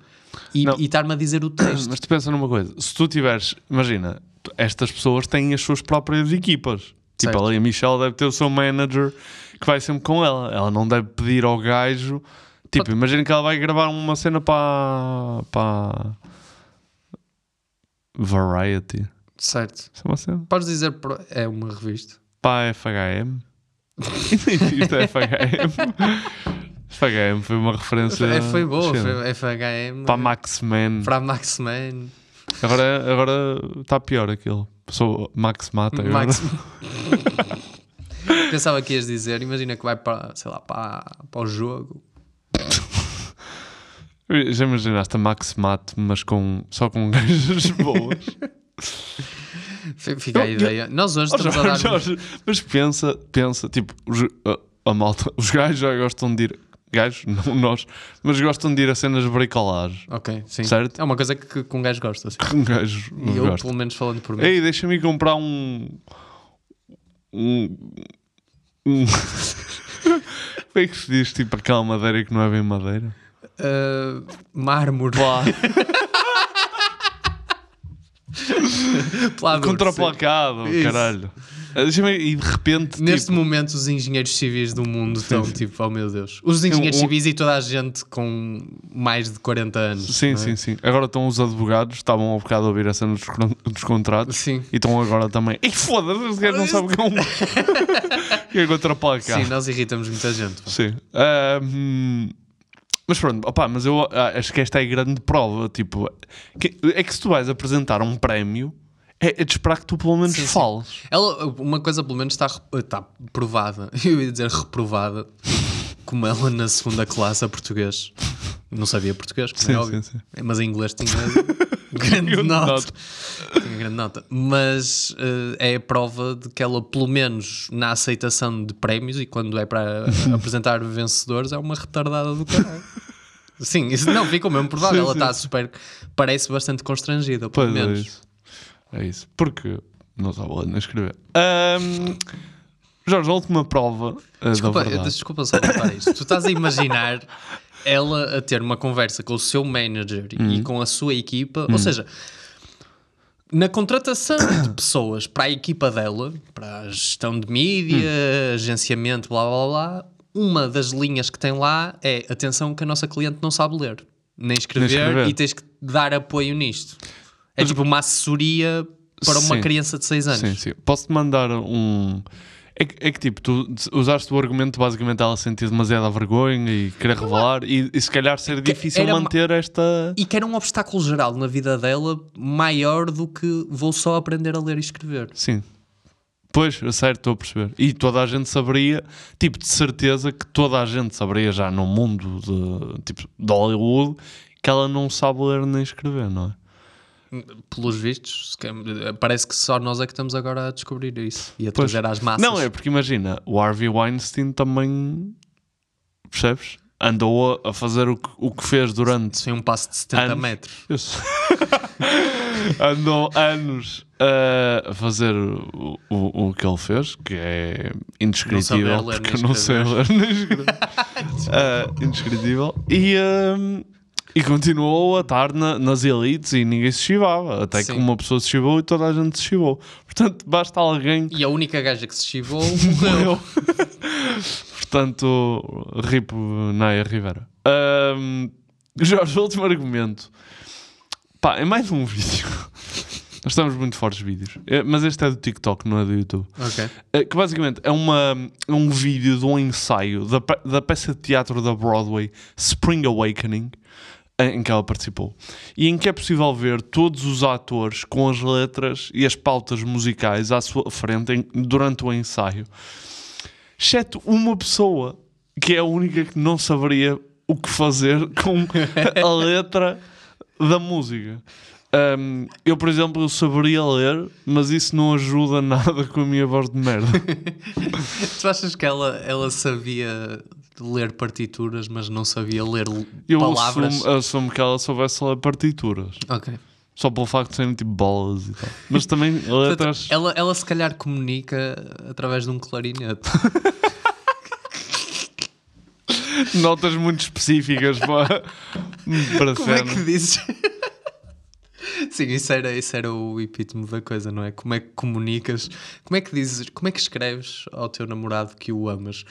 e, estar-me a dizer o texto. Mas tu pensa numa coisa, se tu tiveres, imagina, estas pessoas têm as suas próprias equipas. Tipo, ela e a Michelle deve ter o seu manager que vai sempre com ela. Ela não deve pedir ao gajo. Tipo, imagina que ela vai gravar uma cena para. para. Variety. Certo. Isso é uma cena. Podes dizer. pro- É uma revista. Para a FHM. Isto é FHM. FHM foi uma referência. É, foi boa, foi FHM. Para a Max Man. Para a Max Man. Agora, agora está pior aquilo. Sou Max Mata. agora. Max... Pensava que ias dizer, imagina que vai para, sei lá, para, para o jogo. Já imaginaste a Max Mate, mas com, só com gajas boas? Fica a ideia. Nós hoje Oh, estamos a dar. Jorge, Jorge, mas pensa, pensa, tipo, a, a malta, os gajos já gostam de ir, gajos, não nós, mas gostam de ir a cenas de bricolagem. Ok, sim. Certo? É uma coisa que, que um gajo gosta. Assim. Que um gajo E eu, gosta. pelo menos falando por mim. Ei, deixa-me comprar um. Um. um Como é que se diz, tipo, aquela madeira que não é bem madeira? Uh, mármore. Contraplacado, caralho. Ir, e de repente. Neste tipo, momento, os engenheiros civis do mundo estão sim. tipo, oh meu Deus. Os engenheiros Um- um- civis e toda a gente com mais de 40 anos. Sim, é? sim, sim. Agora estão os advogados, estavam ao bocado a ouvir a cena dos, dos contratos Sim. e estão agora também. E foda-se, não sabe o que é um. que é contraplacar. Sim, nós irritamos muita gente. pá. Sim. Ahm, mas pronto, opá, mas eu ah, acho que esta é a grande prova. Tipo, que- é que se tu vais apresentar um prémio, é, é de esperar que tu pelo menos Sim, sim. fales. Ela, uma coisa pelo menos está, está provada, eu ia dizer reprovada, como ela na segunda classe a português. Não sabia português, Sim, é sim, sim. Mas em inglês tinha grande nota. Tinha grande nota. Mas eh, é a prova de que ela, pelo menos na aceitação de prémios e quando é para apresentar vencedores, é uma retardada do caralho. Sim, isso não, ficou mesmo provado. Sim, ela sim, está sim. super. Parece bastante constrangida, pelo Pois é menos. É isso. Porque não sabe ler nem escrever. Ahm, Jorge, a última prova. ah, Desculpa, desculpa só voltar a isto. Tu estás a imaginar ela a ter uma conversa com o seu manager Hum. e com a sua equipa, ou seja, na contratação de pessoas para a equipa dela, para a gestão de mídia, Hum. agenciamento, blá blá blá, uma das linhas que tem lá é atenção que a nossa cliente não sabe ler, nem escrever, escrever. e tens que dar apoio nisto. É tipo uma assessoria para uma Sim. criança de 6 anos. Sim, sim. Posso-te mandar um. É que, é que, tipo, tu usaste o argumento basicamente ela sentir demasiada vergonha e querer revelar e, e se calhar ser difícil manter esta. E que era um obstáculo geral na vida dela maior do que vou só aprender a ler e escrever. Sim. Pois, é certo, estou a perceber. E toda a gente saberia, tipo, de certeza que toda a gente saberia já no mundo de, tipo, de Hollywood que ela não sabe ler nem escrever, não é? Pelos vistos, parece que só nós é que estamos agora a descobrir isso e a Pois. trazer às massas. Não, é porque imagina, o Harvey Weinstein também, percebes? Andou a, fazer o que, o que fez durante. Foi um passo de 70 anos. metros. Isso. Andou anos a fazer o, o, o que ele fez, que é indescritível, Não porque não sei ler nem escrever. Ah, indescritível. E, ahm, e continuou a estar na- nas elites e ninguém se chivava. Até Sim. que uma pessoa se chivou e toda a gente se chivou. Portanto, basta alguém. E a única gaja que se chivou Morreu. Portanto, RIP Naya Rivera. Ahm, Jorge, o último argumento. Pá, é mais um vídeo. Nós estamos muito fortes vídeos. É, mas este é do TikTok, não é do YouTube. Ok. É, que basicamente é, uma, é um vídeo de um ensaio da, da peça de teatro da Broadway Spring Awakening, em que ela participou. E em que é possível ver todos os atores com as letras e as pautas musicais à sua frente em- durante o ensaio. Exceto uma pessoa, que é a única que não saberia o que fazer com a letra da música. Um, eu, por exemplo, eu saberia ler, mas isso não ajuda nada com a minha voz de merda. tu achas que ela, ela sabia ler partituras, mas não sabia ler Eu palavras. assumo, assumo que ela soubesse ler partituras. Ok. Só pelo facto de serem tipo bolas e tal. Mas também Portanto, letras. ela, ela se calhar comunica através de um clarinete. Notas muito específicas para, para Como é cena. que dizes? Sim, isso era, isso era o epítome da coisa, não é? Como é que comunicas? Como é que dizes? Como é que escreves ao teu namorado que o amas?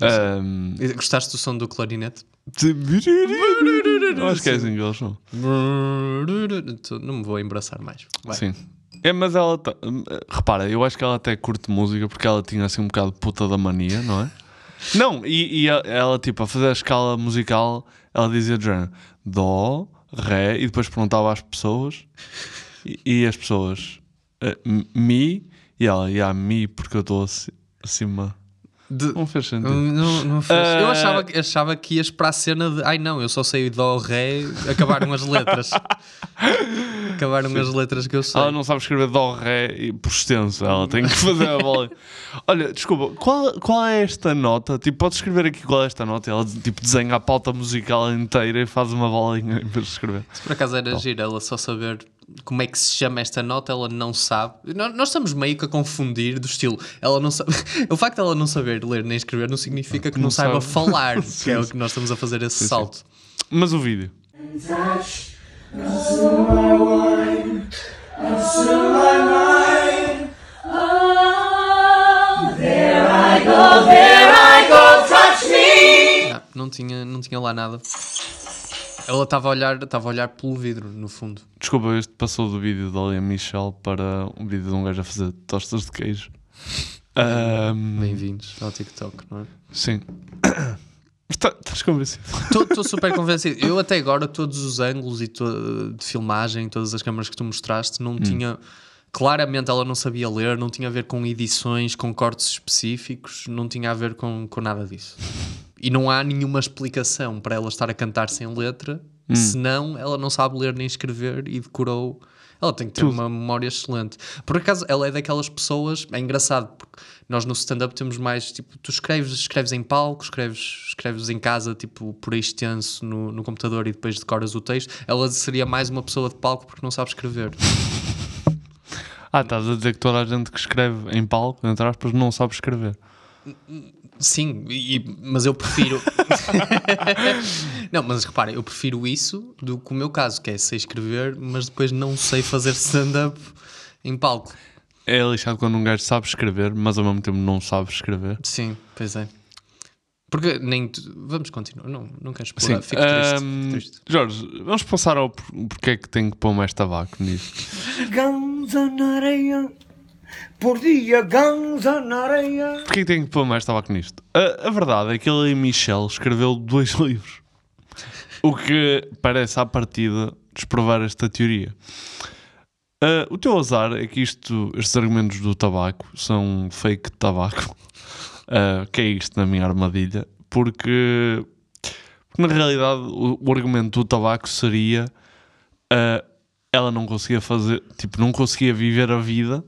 Ahm, Gostaste do som do clarinete? Acho que é assim que eles são. Não me vou embaraçar mais. Vai. Sim. É, mas ela. tá- repara, eu acho que ela até curte música porque ela tinha assim um bocado de puta da mania, não é? Não, e, e ela, tipo, a fazer a escala musical, ela dizia género Dó, Ré, e depois perguntava às pessoas, e, e as pessoas M- Mi, e ela, e a Mi, porque eu estou aci- acima. Não fez sentido. Não, não fez. Eu Ah, achava, que- achava que ias para a cena de ai não, eu só sei Dó, Ré, acabaram as letras. acabaram as letras que eu sei. Ela não sabe escrever Dó, Ré e por extenso. Ela tem que fazer a bola. Olha, desculpa, qual, qual é esta nota? Tipo, podes escrever aqui qual é esta nota? Ela tipo, desenha a pauta musical inteira e faz uma bolinha em vez de escrever. Se por acaso era giro, ela só saber como é que se chama esta nota, ela não sabe. Nós, estamos meio que a confundir do estilo. Ela não sabe. O facto de ela não saber ler nem escrever não significa que não, Não saiba sabe. falar, que Sim, é o sim. que nós estamos a fazer esse Sim, sim. salto. Mas o vídeo. Não, não tinha, não tinha lá nada. Ela estava a olhar, estava a olhar pelo vidro, no fundo. Desculpa, este passou do vídeo da Lia Michel para um vídeo de um gajo a fazer tostas de queijo. Ahm, Bem-vindos ao TikTok, não é? Sim. Tá- Estás convencido? Estou super convencido. Eu até agora, todos os ângulos e de filmagem, todas as câmaras que tu mostraste, não tinha. Claramente ela não sabia ler, não tinha a ver com edições, com cortes específicos, não tinha a ver com, com nada disso. E não há nenhuma explicação para ela estar a cantar sem letra, Hum. senão ela não sabe ler nem escrever e decorou. Ela tem que ter uma memória excelente. Por acaso, ela é daquelas pessoas. É engraçado, porque nós no stand-up temos mais. Tipo, tu escreves, escreves em palco, escreves, escreves em casa, tipo, por extenso no, no computador e depois decoras o texto. Ela seria mais uma pessoa de palco porque não sabe escrever. Ah, estás a dizer que toda a gente que escreve em palco, entre aspas, não sabe escrever. Sim, e- mas eu prefiro. não, mas repara, eu prefiro isso do que o meu caso, que é sei escrever, mas depois não sei fazer stand-up em palco. É lixado quando um gajo sabe escrever, mas ao mesmo tempo não sabe escrever. Sim, pois é. Porque nem. tu- Vamos continuar. Não, não quero Sim. explorar. Fico triste. ahm, fico triste. Jorge, vamos passar ao por- porque é que tem que pôr mais tabaco nisto. Ganza na areia, por dia ganza na areia. Porquê que tem que pôr mais tabaco nisto? A, a verdade é que ele e Michel escreveu dois livros. O que parece à partida desprovar esta teoria. Ah, o teu azar é que isto, estes argumentos do tabaco são fake tabaco. Ah, que é isto na minha armadilha. Porque, na realidade o, o argumento do tabaco seria ah, ela não conseguia fazer, tipo, não conseguia viver a vida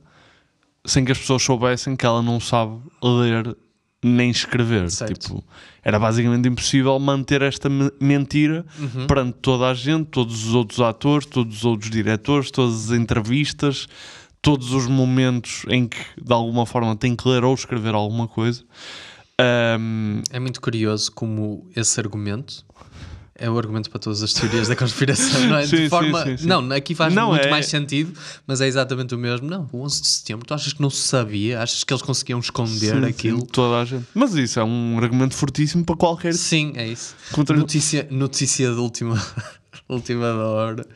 sem que as pessoas soubessem que ela não sabe ler nem escrever. Tipo, era basicamente impossível manter esta me- mentira Uhum. perante toda a gente, todos os outros atores, todos os outros diretores, todas as entrevistas, todos os momentos em que de alguma forma tem que ler ou escrever alguma coisa. Ahm, É muito curioso como esse argumento é o argumento para todas as teorias da conspiração, não é? Sim, de forma. sim, sim. Não, aqui faz Não, muito é- mais sentido, mas é exatamente o mesmo. Não, o 11 de setembro, tu achas que não se sabia? Achas que eles conseguiam esconder aquilo? toda a gente. Mas isso é um argumento fortíssimo para qualquer. Sim, é isso. Contra- Notícia, notícia de última, última da hora.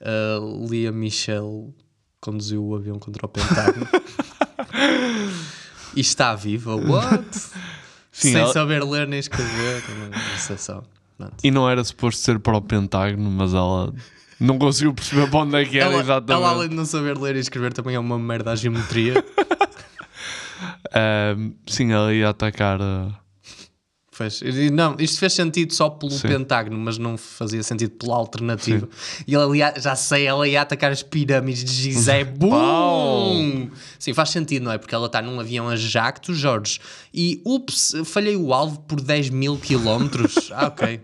Uh, Lia Michel conduziu o avião contra o Pentágono. e está viva. What? Sim, Sem ela- saber ler nem escrever. Não sei só. Pronto. E não era suposto ser para o Pentágono, mas ela não conseguiu perceber para onde é que era Ela, exatamente. ela, além de não saber ler e escrever, também é uma merda à geometria. Ahm, sim, ela ia atacar a. Pois, e não, isto fez sentido só pelo Sim. pentágono, mas não fazia sentido pela alternativa. E ela ia, já sei, ela ia atacar as pirâmides de Gizé. Bum! Sim, faz sentido, não é? Porque ela está num avião a jacto, Jorge. E ups, falhei o alvo por 10 mil quilómetros. ah, ok.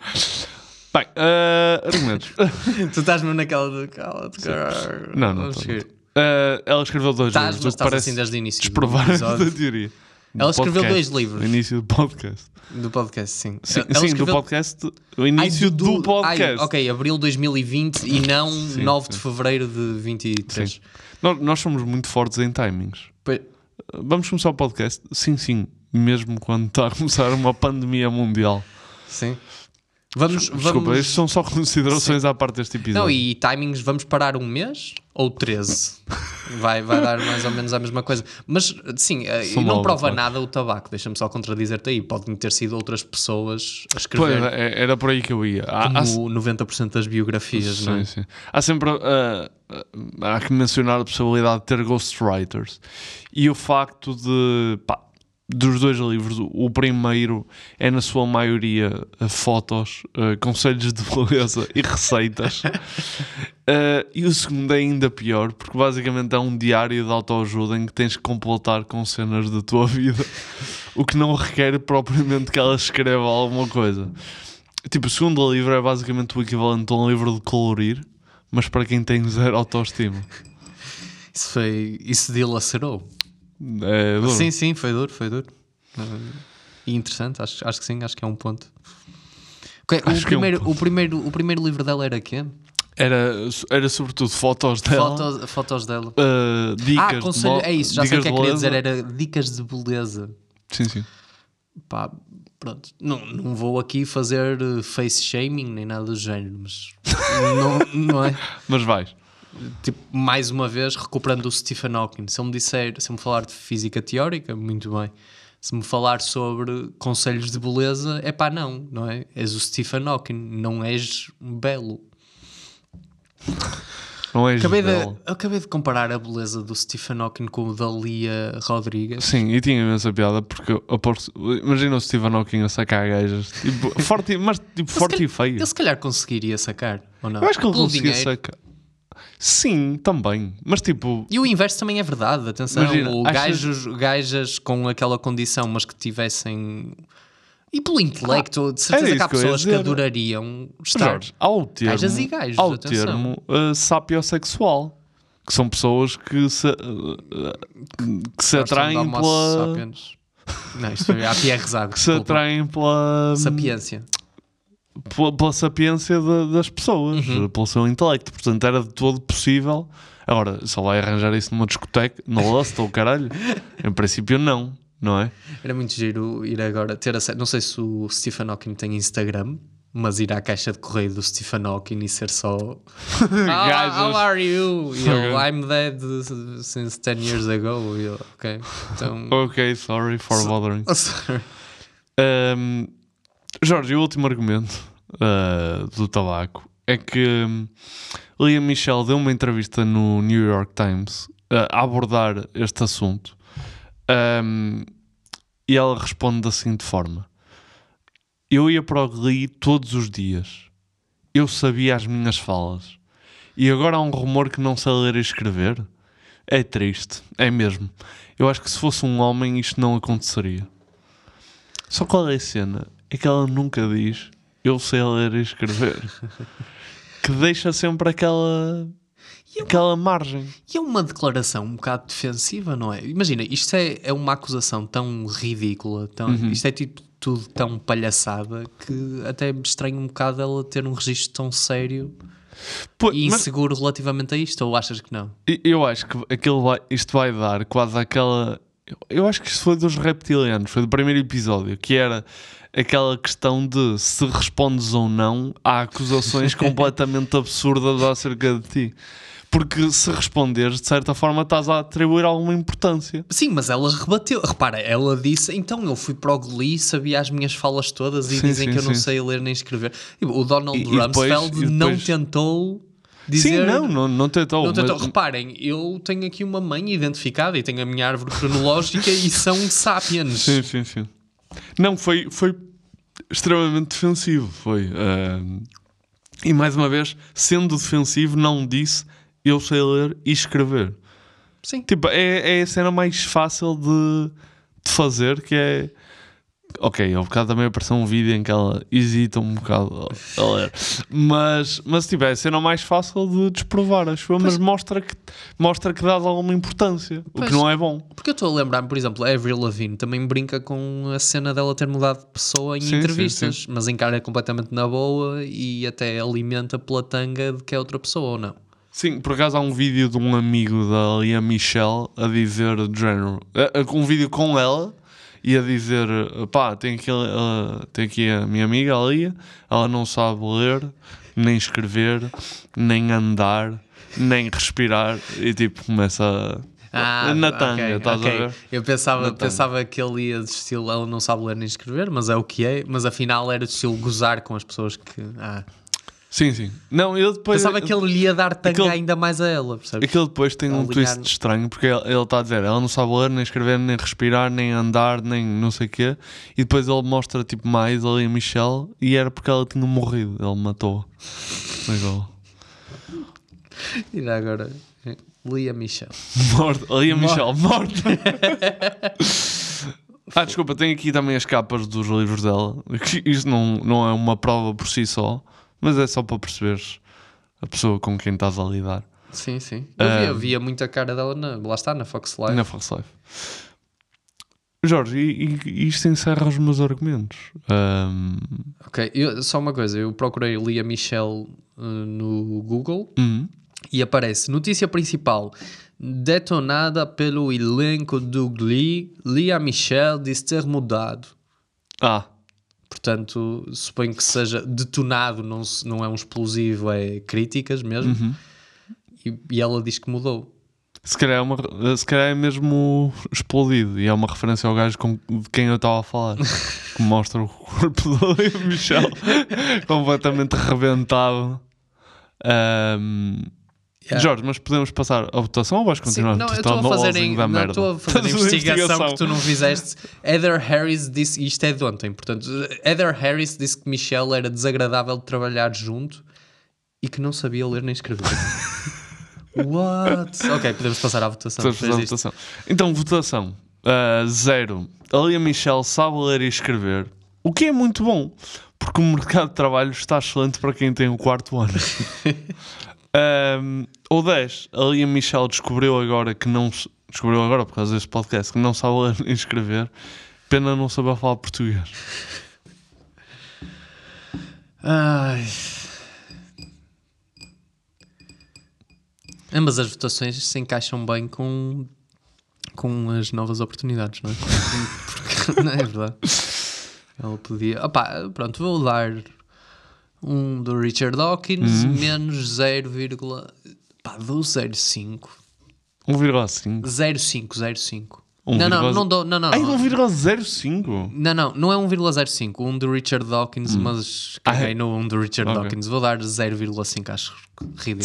Bem, uh, argumentos. tu estás mesmo naquela de caralho. Não, não estou, seguir. Uh, ela escreveu dois Estás, livros. mas estás parece assim desde o início Desprovar da teoria. Do Ela escreveu podcast. dois livros. O início do podcast. Do podcast, sim. Sim, Ela sim, escreveu- do podcast. O início Ai, do, podcast. Ai, ok, abril de 2020 e não Sim, 9 sim. de fevereiro de 23. Sim. Nós, nós somos muito fortes em timings. Pois- Vamos começar o podcast? Sim, sim. Mesmo quando está a começar uma pandemia mundial. Sim. Vamos, Desculpa, vamos... isto são só considerações à parte deste episódio. Não, e timings, vamos parar um mês ou 13? Vai, vai dar mais ou menos a mesma coisa. Mas, sim, eh, São e não prova nada o tabaco. Deixa-me só contradizer-te aí. Podem ter sido outras pessoas a Pois, escrever. é- era por aí que eu ia. Há, há- como 90% das biografias, não é? Sim, sim. Há sempre. ah, há que mencionar a possibilidade de ter ghostwriters. E o facto de. pá, dos dois livros, o- primeiro é, na sua maioria, ah, fotos, ah, conselhos de beleza e receitas. Ah, e o segundo é ainda pior, porque basicamente é um diário de autoajuda em que tens que completar com cenas da tua vida, o que não requer propriamente que ela escreva alguma coisa. Tipo, o segundo livro é basicamente o equivalente a um livro de colorir, mas para quem tem zero autoestima. Isso foi. Isso dilacerou. É duro. Sim, sim, foi duro, foi duro. Uh, E interessante, acho, acho que sim, acho que é um ponto. O, que é um primeiro, ponto. o, primeiro, o primeiro livro dela era quê? Era, era sobretudo fotos dela, Fotos, fotos dela. ah, dicas ah, conselho, de, é isso, já sei o que é que queria dizer, era dicas de beleza. Sim, sim. Pá, pronto, não, não vou aqui fazer uh, face shaming nem nada do género, mas não, não é? Mas vais. Tipo, mais uma vez, recuperando o Stephen Hawking, se ele me disser, se ele me falar de física teórica, muito bem. Se me falar sobre conselhos de beleza, é pá, não, não é? És o Stephen Hawking, não és belo. Não és Acabei de, belo. acabei de comparar a beleza do Stephen Hawking com o da Lia Rodrigues. Sim, e tinha imensa piada porque eu aposto- imagina o Stephen Hawking a sacar gajas, tipo, forte, mas tipo, forte e feio. Ele se calhar conseguiria sacar, ou não? Eu acho que ele Pelo conseguia dinheiro. sacar. Sim, também. Mas tipo, E o inverso também é verdade, atenção. Imagina, o achas- gajos, gajas com aquela condição, mas que tivessem. E pelo intelecto, de certeza era que há que pessoas que adorariam estar. Jorge, há o termo, Gajas e gajos, há o atenção. termo uh, sapiosexual, que são pessoas que se, uh, uh, que se atraem pela. sapiens. Não, isto foi a Pierre que se atraem pela. Sapiência. Pela, pela sapiência da- das pessoas, Uhum. pelo seu intelecto. Portanto, era de todo possível. Agora, só vai arranjar isso numa discoteca, no Lust ou caralho? Em princípio, não, não é? Era muito giro ir agora ter acesso. Não sei se o Stephen Hawking tem Instagram, mas ir à caixa de correio do Stephen Hawking e ser só. "Ah, Gajas. How are you? E Ok. I'm dead since 10 years ago. E eu, ok. Então. Ok, sorry for So- bothering. Oh, sorry. Um, Jorge, o último argumento uh, do tabaco é que um, Lia Michelle deu uma entrevista no New York Times uh, a abordar este assunto um, e ela responde da seguinte forma: Eu ia para o Glee todos os dias, eu sabia as minhas falas, e agora há um rumor que não sei ler e escrever. É triste, é mesmo. Eu acho que se fosse um homem isto não aconteceria. Só qual é a cena? É que ela nunca diz eu sei ler e escrever. que deixa sempre aquela aquela margem. E é uma declaração um bocado defensiva, não é? Imagina, isto é, é uma acusação tão ridícula, tão, Uhum. isto é tipo tudo tão palhaçada que até me estranho um bocado ela ter um registro tão sério Pô, e mas- inseguro relativamente a isto, ou achas que não? Eu acho que aquilo vai, isto vai dar quase aquela. Eu- acho que isto foi dos reptilianos, foi do primeiro episódio, que era aquela questão de se respondes ou não a acusações completamente absurdas acerca de ti. Porque se responderes, de certa forma, estás a atribuir alguma importância. Sim, mas ela rebateu. Repara, ela disse: então eu fui para o Glee, sabia as minhas falas todas e Sim, dizem sim, que eu não sim. sei ler nem escrever. E O Donald E- e depois- Rumsfeld e não depois- tentou dizer. Sim, não, não, não tentou. Não tentou. mas- Reparem, eu tenho aqui uma mãe identificada e tenho a minha árvore cronológica e são sapiens. Sim, sim, sim. Não, foi, foi extremamente defensivo. Foi. Ahm, e mais uma vez, sendo defensivo, não disse eu sei ler e escrever. Sim. Tipo, é, é a cena mais fácil de, de fazer, que é. Ok, ao bocado também apareceu um vídeo em que ela hesita um bocado a a ler. Mas, mas tipo, é a cena mais fácil de desprovar, acho eu, mas mostra que, mostra que dás alguma importância, o Pois. que não é bom. Porque eu estou a lembrar-me, por exemplo, a Avril Lavigne também brinca com a cena dela ter mudado de pessoa em Sim, sim, entrevistas, sim. mas encara completamente na boa e até alimenta pela tanga de que é outra pessoa ou não. Sim, por acaso há um vídeo de um amigo da Lia Michelle a dizer eh, um vídeo com ela e a dizer pá, tem aqui, eh, tem aqui a minha amiga a Lia, ela não sabe ler, nem escrever, nem andar, nem respirar e tipo começa a... na tanga, ok, estás ok. a ver? Eu pensava, pensava que ele ia de estilo, ela não sabe ler nem escrever, mas é o que é, mas afinal era de estilo gozar com as pessoas que. Ah. Sim, sim. Não, eu depois. Pensava que ele lhe ia dar tanga Aquele- ainda mais a ela, percebes? Aquele depois tem um twist estranho, porque ele ele está a dizer, ela não sabe ler, nem escrever, nem respirar, nem andar, nem não sei o quê. E depois ele mostra tipo mais ali a Michelle e era porque ela tinha morrido, ele matou. Legal. E agora, Lia Michel. Morto. Ali a Mor- Michelle, morta. ah, desculpa, tem aqui também as capas dos livros dela. Isto não, não é uma prova por si só, mas é só para perceberes a pessoa com quem estás a lidar. Sim, sim. Eu via, Ah, via muita cara dela, na, lá está, na Fox Live. Na Fox Life. Jorge, e, e isto encerra os meus argumentos. Ahm, Ok, eu- só uma coisa, eu procurei Lia Michel uh, no Google Uhum. e aparece notícia principal detonada pelo elenco do Glee, Lia Michel diz ter mudado. Ah. Portanto, suponho que seja detonado, não, se- não é um explosivo, é críticas mesmo. Uhum. E, e ela diz que mudou. se, calhar é uma, se calhar é mesmo explodido e é uma referência ao gajo com, de quem eu estava a falar. que mostra o corpo Lia Michel completamente rebentado. Ahm, Yeah. Jorge, mas podemos passar a votação ou vais Sim, continuar? não, Tu eu estou a fazer, em, da não, merda. estou a fazer a investigação que tu não fizeste. Heather Harris disse, isto é de ontem, portanto, Heather Harris disse que Michelle era desagradável de trabalhar junto e que não sabia ler nem escrever. What? Ok, podemos passar à votação. Podemos a isto. votação. Então, votação. Ah, zero. A Lia Michelle sabe ler e escrever, o que é muito bom, porque o mercado de trabalho está excelente para quem tem o quarto ano. Ahm, ou 10. A Lia Michelle descobriu agora que não. Descobriu agora por causa deste podcast que não sabe ler nem escrever. Pena não saber falar português. Ai. Ambas as votações se encaixam bem com, com as novas oportunidades, não é? Porque, não é verdade? Ela podia. Opá, pronto, vou dar um do Richard Dawkins Uhum. menos 0, pá, dou 0,5. 1,5. 0,5, 0,5. Um Não, não, não dou. Não, não. Ai, não. 1,05? Não, não, não é 1,05, um do Richard Dawkins, mas Ah, caguei é? no um do Richard Ok. Dawkins. Vou dar 0,5, acho ridículo.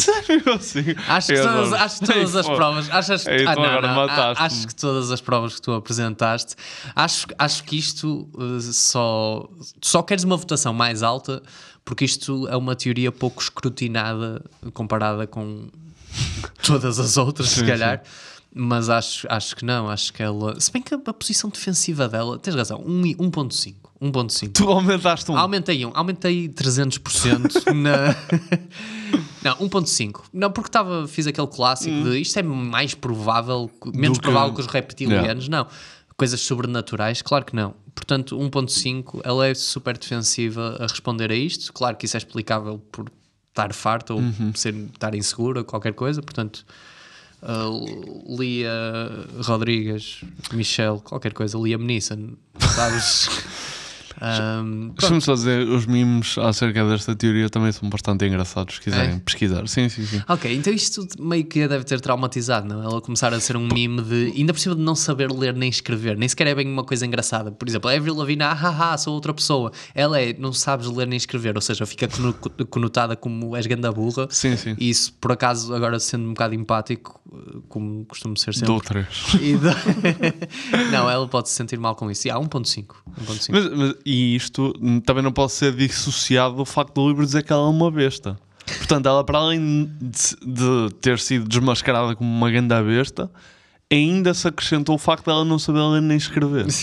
0,5? Acho que, todas, acho que todas Ei, as pô. provas. Achas, Ei, ah, não, não, acho que todas as provas que tu apresentaste. Acho, acho que isto uh, só. Só queres uma votação mais alta porque isto é uma teoria pouco escrutinada comparada com todas as outras, se Sim, calhar. Mas acho, acho que não, acho que ela. Se bem que a, posição defensiva dela, tens razão, um e- 1.5. 1.5. Tu aumentaste um. Aumentei um, aumentei 300% na. Não, 1.5. Não, porque tava, fiz aquele clássico de isto é mais provável, menos Hum. que- provável que os reptilianos. Não. Coisas sobrenaturais, claro que não. Portanto, 1.5, ela é super defensiva a responder a isto. Claro que isso é explicável por estar farta ou Uhum. ser, estar insegura, qualquer coisa. Portanto, uh, Lia Rodrigues, Michelle, qualquer coisa, Liam Neeson, sabes? Um, Deixa-me só dizer, os memes acerca desta teoria também são bastante engraçados, se quiserem É? pesquisar. Sim, sim, sim. Ok, então isto meio que deve ter traumatizado, não? Ela começar a ser um meme de. Ainda por cima de não saber ler nem escrever, nem sequer é bem uma coisa engraçada. Por exemplo, a Avril Lavigne, ah, ah, ah, sou outra pessoa. Ela é, não sabes ler nem escrever, ou seja, fica cono- conotada como és ganda burra. Sim, sim. E isso, por acaso, agora sendo um bocado empático, como costumo ser sempre. Dou três. E dou- não, ela pode se sentir mal com isso. E há 1.5. 1.5. Mas, mas- e isto também não pode ser dissociado do facto do livro dizer que ela é uma besta. Portanto, ela, para além de, de ter sido desmascarada como uma grande besta, ainda se acrescentou o facto de ela não saber ler nem escrever.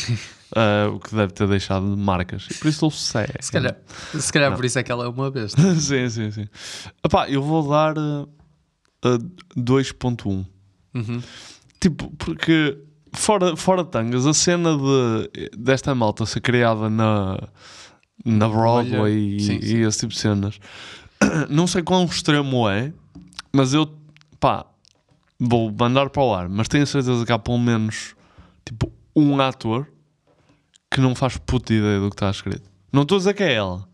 Ah, o que deve ter deixado marcas. E por isso ele segue. Se calhar, se calhar Não. por isso é que ela é uma besta. sim, sim, sim. Epá, eu vou dar uh, uh, 2.1. Uhum. Tipo, porque fora, fora tangas, a cena de, desta malta ser criada na, na Broadway e, Sim, e esse tipo de cenas, não sei quão extremo é, mas eu, pá, vou mandar para o ar, mas tenho a certeza que há pelo menos, tipo, um ator que não faz puta ideia do que está escrito. Não estou a dizer que é ela.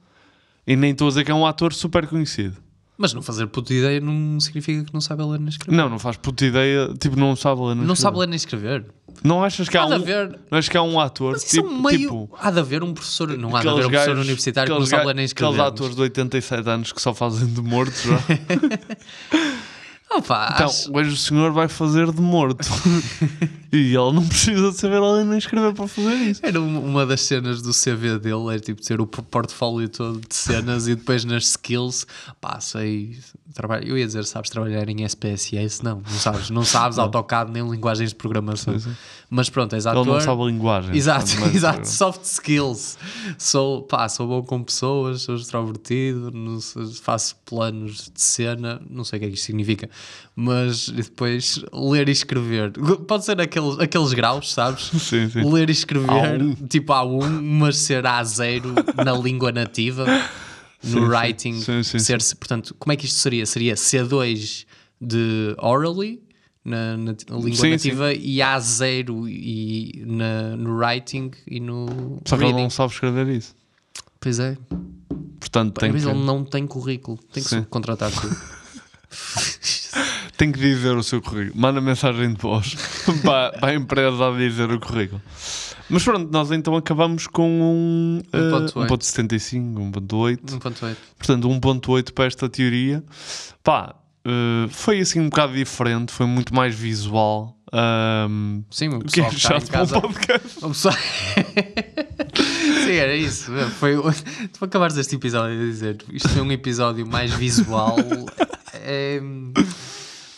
E nem estou a dizer que é um ator super conhecido. Mas não fazer puta ideia não significa que não sabe ler nem escrever. Não, não faz puta ideia. Tipo, não sabe ler nem Não escrever. sabe ler nem escrever. Não achas que há Há um, haver- não achas que há um ator Mas isso é tipo, um meio. tipo há de haver um professor. Não há de haver um professor gajos- universitário que não sabe ler nem escrever. Aqueles atores de 87 anos que só fazem de mortos já. Opa, então, acho- hoje o senhor vai fazer de morto. e ele não precisa de saber ler nem escrever para fazer isso. Era um- uma das cenas do CV dele, é tipo ter o portfólio todo de cenas e depois nas skills, pá, sei, trabalho, eu ia dizer, sabes trabalhar em SPSS? Não, não sabes, não sabes Não. AutoCAD nem linguagens de programação. Sim, sim. Mas pronto, és Ele ator. não sabe a linguagem, Exato, mais exato, soft skills. Sou, pá, sou bom com pessoas, sou extrovertido, não sei, faço planos de cena, não sei o que é que isto significa, mas depois ler e escrever. Pode ser aqueles, aqueles graus, sabes? Sim, sim. Ler e escrever, A1. tipo A1, mas ser A0 na língua nativa, no Sim, sim. writing. Sim, sim, ser, portanto, como é que isto seria? Seria C2 de orally. Na, na- na língua Sim, nativa e A0 e na, no writing e no Só que ele não sabe escrever isso. Pois é. Portanto, tem Mas que, ele não tem currículo. Tem que Sim. tem que dizer o seu currículo. Manda mensagem de voz para, para a empresa a dizer o currículo. Mas pronto, nós então acabamos com um 1.8. 1.75, 1.8. 1.8. Portanto, 1.8 para esta teoria. Pá, eh, foi assim um bocado diferente, foi muito mais visual. Ahm, Sim, o que é chato em para um podcast. O pessoal... Sim, era isso. Foi... Tu acabares este episódio a dizer isto foi um episódio mais visual. É...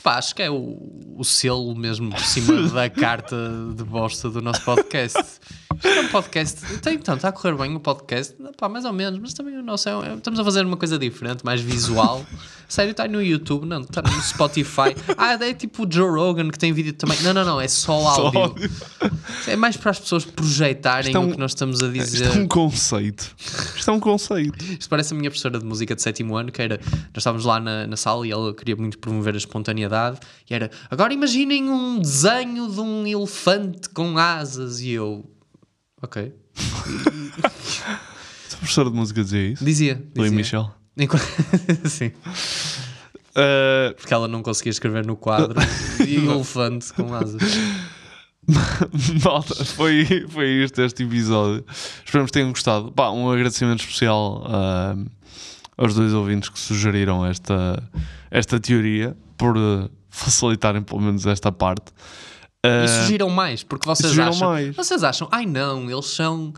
Pá, acho que é o, o selo mesmo por cima da carta de bosta do nosso podcast. Isto é um podcast. Tem, então, está a correr bem o podcast? Pá, mais ou menos, mas também o nosso é, é- Estamos a fazer uma coisa diferente, mais visual. Sério, está no YouTube, não, está no Spotify. Ah, é tipo o Joe Rogan que tem vídeo também. Não, não, não, é só Só áudio. áudio. É mais para as pessoas projetarem é um- o que nós estamos a dizer. Isto é um conceito. Isto é um conceito. Isto parece a minha professora de música de sétimo ano, que era, nós estávamos lá na, na sala e ela queria muito promover a espontaneidade, e era, agora imaginem um desenho de um elefante com asas, e eu, ok. Professor de música dizia isso? Dizia. Louis dizia. Michel. Enquanto- Sim. Uh, Porque ela não conseguia escrever no quadro e um elefante com asas. Malta, foi, foi isto este episódio. Esperamos que tenham gostado. Pá, um agradecimento especial ah, aos dois ouvintes que sugeriram esta, esta teoria por ah, facilitarem pelo menos esta parte. Ah, E surgiram mais, porque vocês acham, mais. vocês acham, ai não, eles são,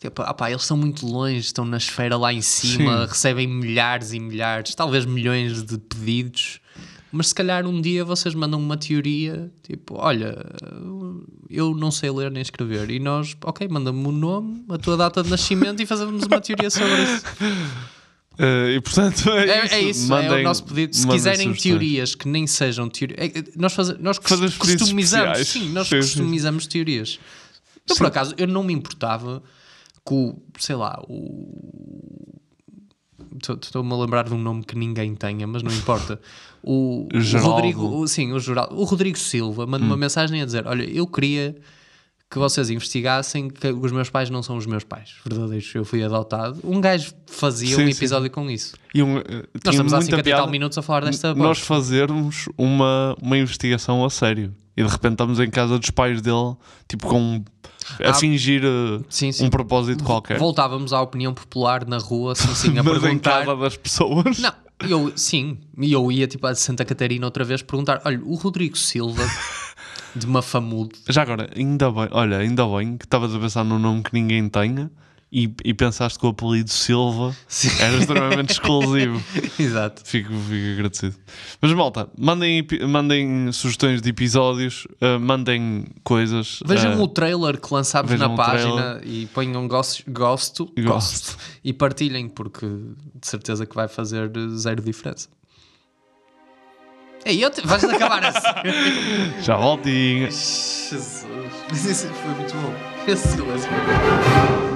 tipo, ah pá, eles estão muito longe, estão na esfera lá em cima, Sim. recebem milhares e milhares, talvez milhões de pedidos, mas se calhar um dia vocês mandam uma teoria, tipo, olha, eu não sei ler nem escrever, e nós, ok, manda-me o nome, a tua data de nascimento e fazemos uma teoria sobre isso. ah, e portanto é, É, isso. é isso, é Mandem- o nosso pedido. Se quiserem sugestões. teorias que nem sejam teorias. é, é, nós faze- nós Fazemos customizamos, especiais. sim, nós Sim, sim. customizamos teorias. Eu, Sim. por acaso, eu não me importava o, sei lá, o. Estou- Estou-me a lembrar de um nome que ninguém tenha, mas não importa. O, o. Rodrigo, o- sim, o, Geraldo, o Rodrigo Silva manda Hum. uma mensagem a dizer: Olha, eu queria que vocês investigassem que os meus pais não são os meus pais verdadeiros. Eu fui adotado. Um gajo fazia Sim, um sim. episódio com isso. E um, eh, Nós estamos há muita 50 e tal piada minutos a falar desta Nós bosta. fazermos uma, uma investigação a sério e de repente estamos em casa dos pais dele, tipo com a fingir eh, sim, sim. um propósito qualquer. Voltávamos à opinião popular na rua, assim, assim a perguntar. das pessoas. Não, eu, sim, e eu ia tipo a Santa Catarina outra vez perguntar: olha, o Rodrigo Silva de Mafamudo. Já agora, ainda bem, olha, ainda bem que estavas a pensar num nome que ninguém tenha e, e pensaste que o apelido Silva era extremamente exclusivo. Exato. Fico, fico agradecido. Mas malta, mandem, mandem sugestões de episódios, uh, mandem coisas. Vejam uh, o trailer que lançámos na página e ponham gosto, gosto, Gosto. e partilhem, porque de certeza que vai fazer zero diferença. Ei, eu te... vais acabar assim. Já voltinho. Jesus, isso foi muito bom. Esse silêncio foi bom.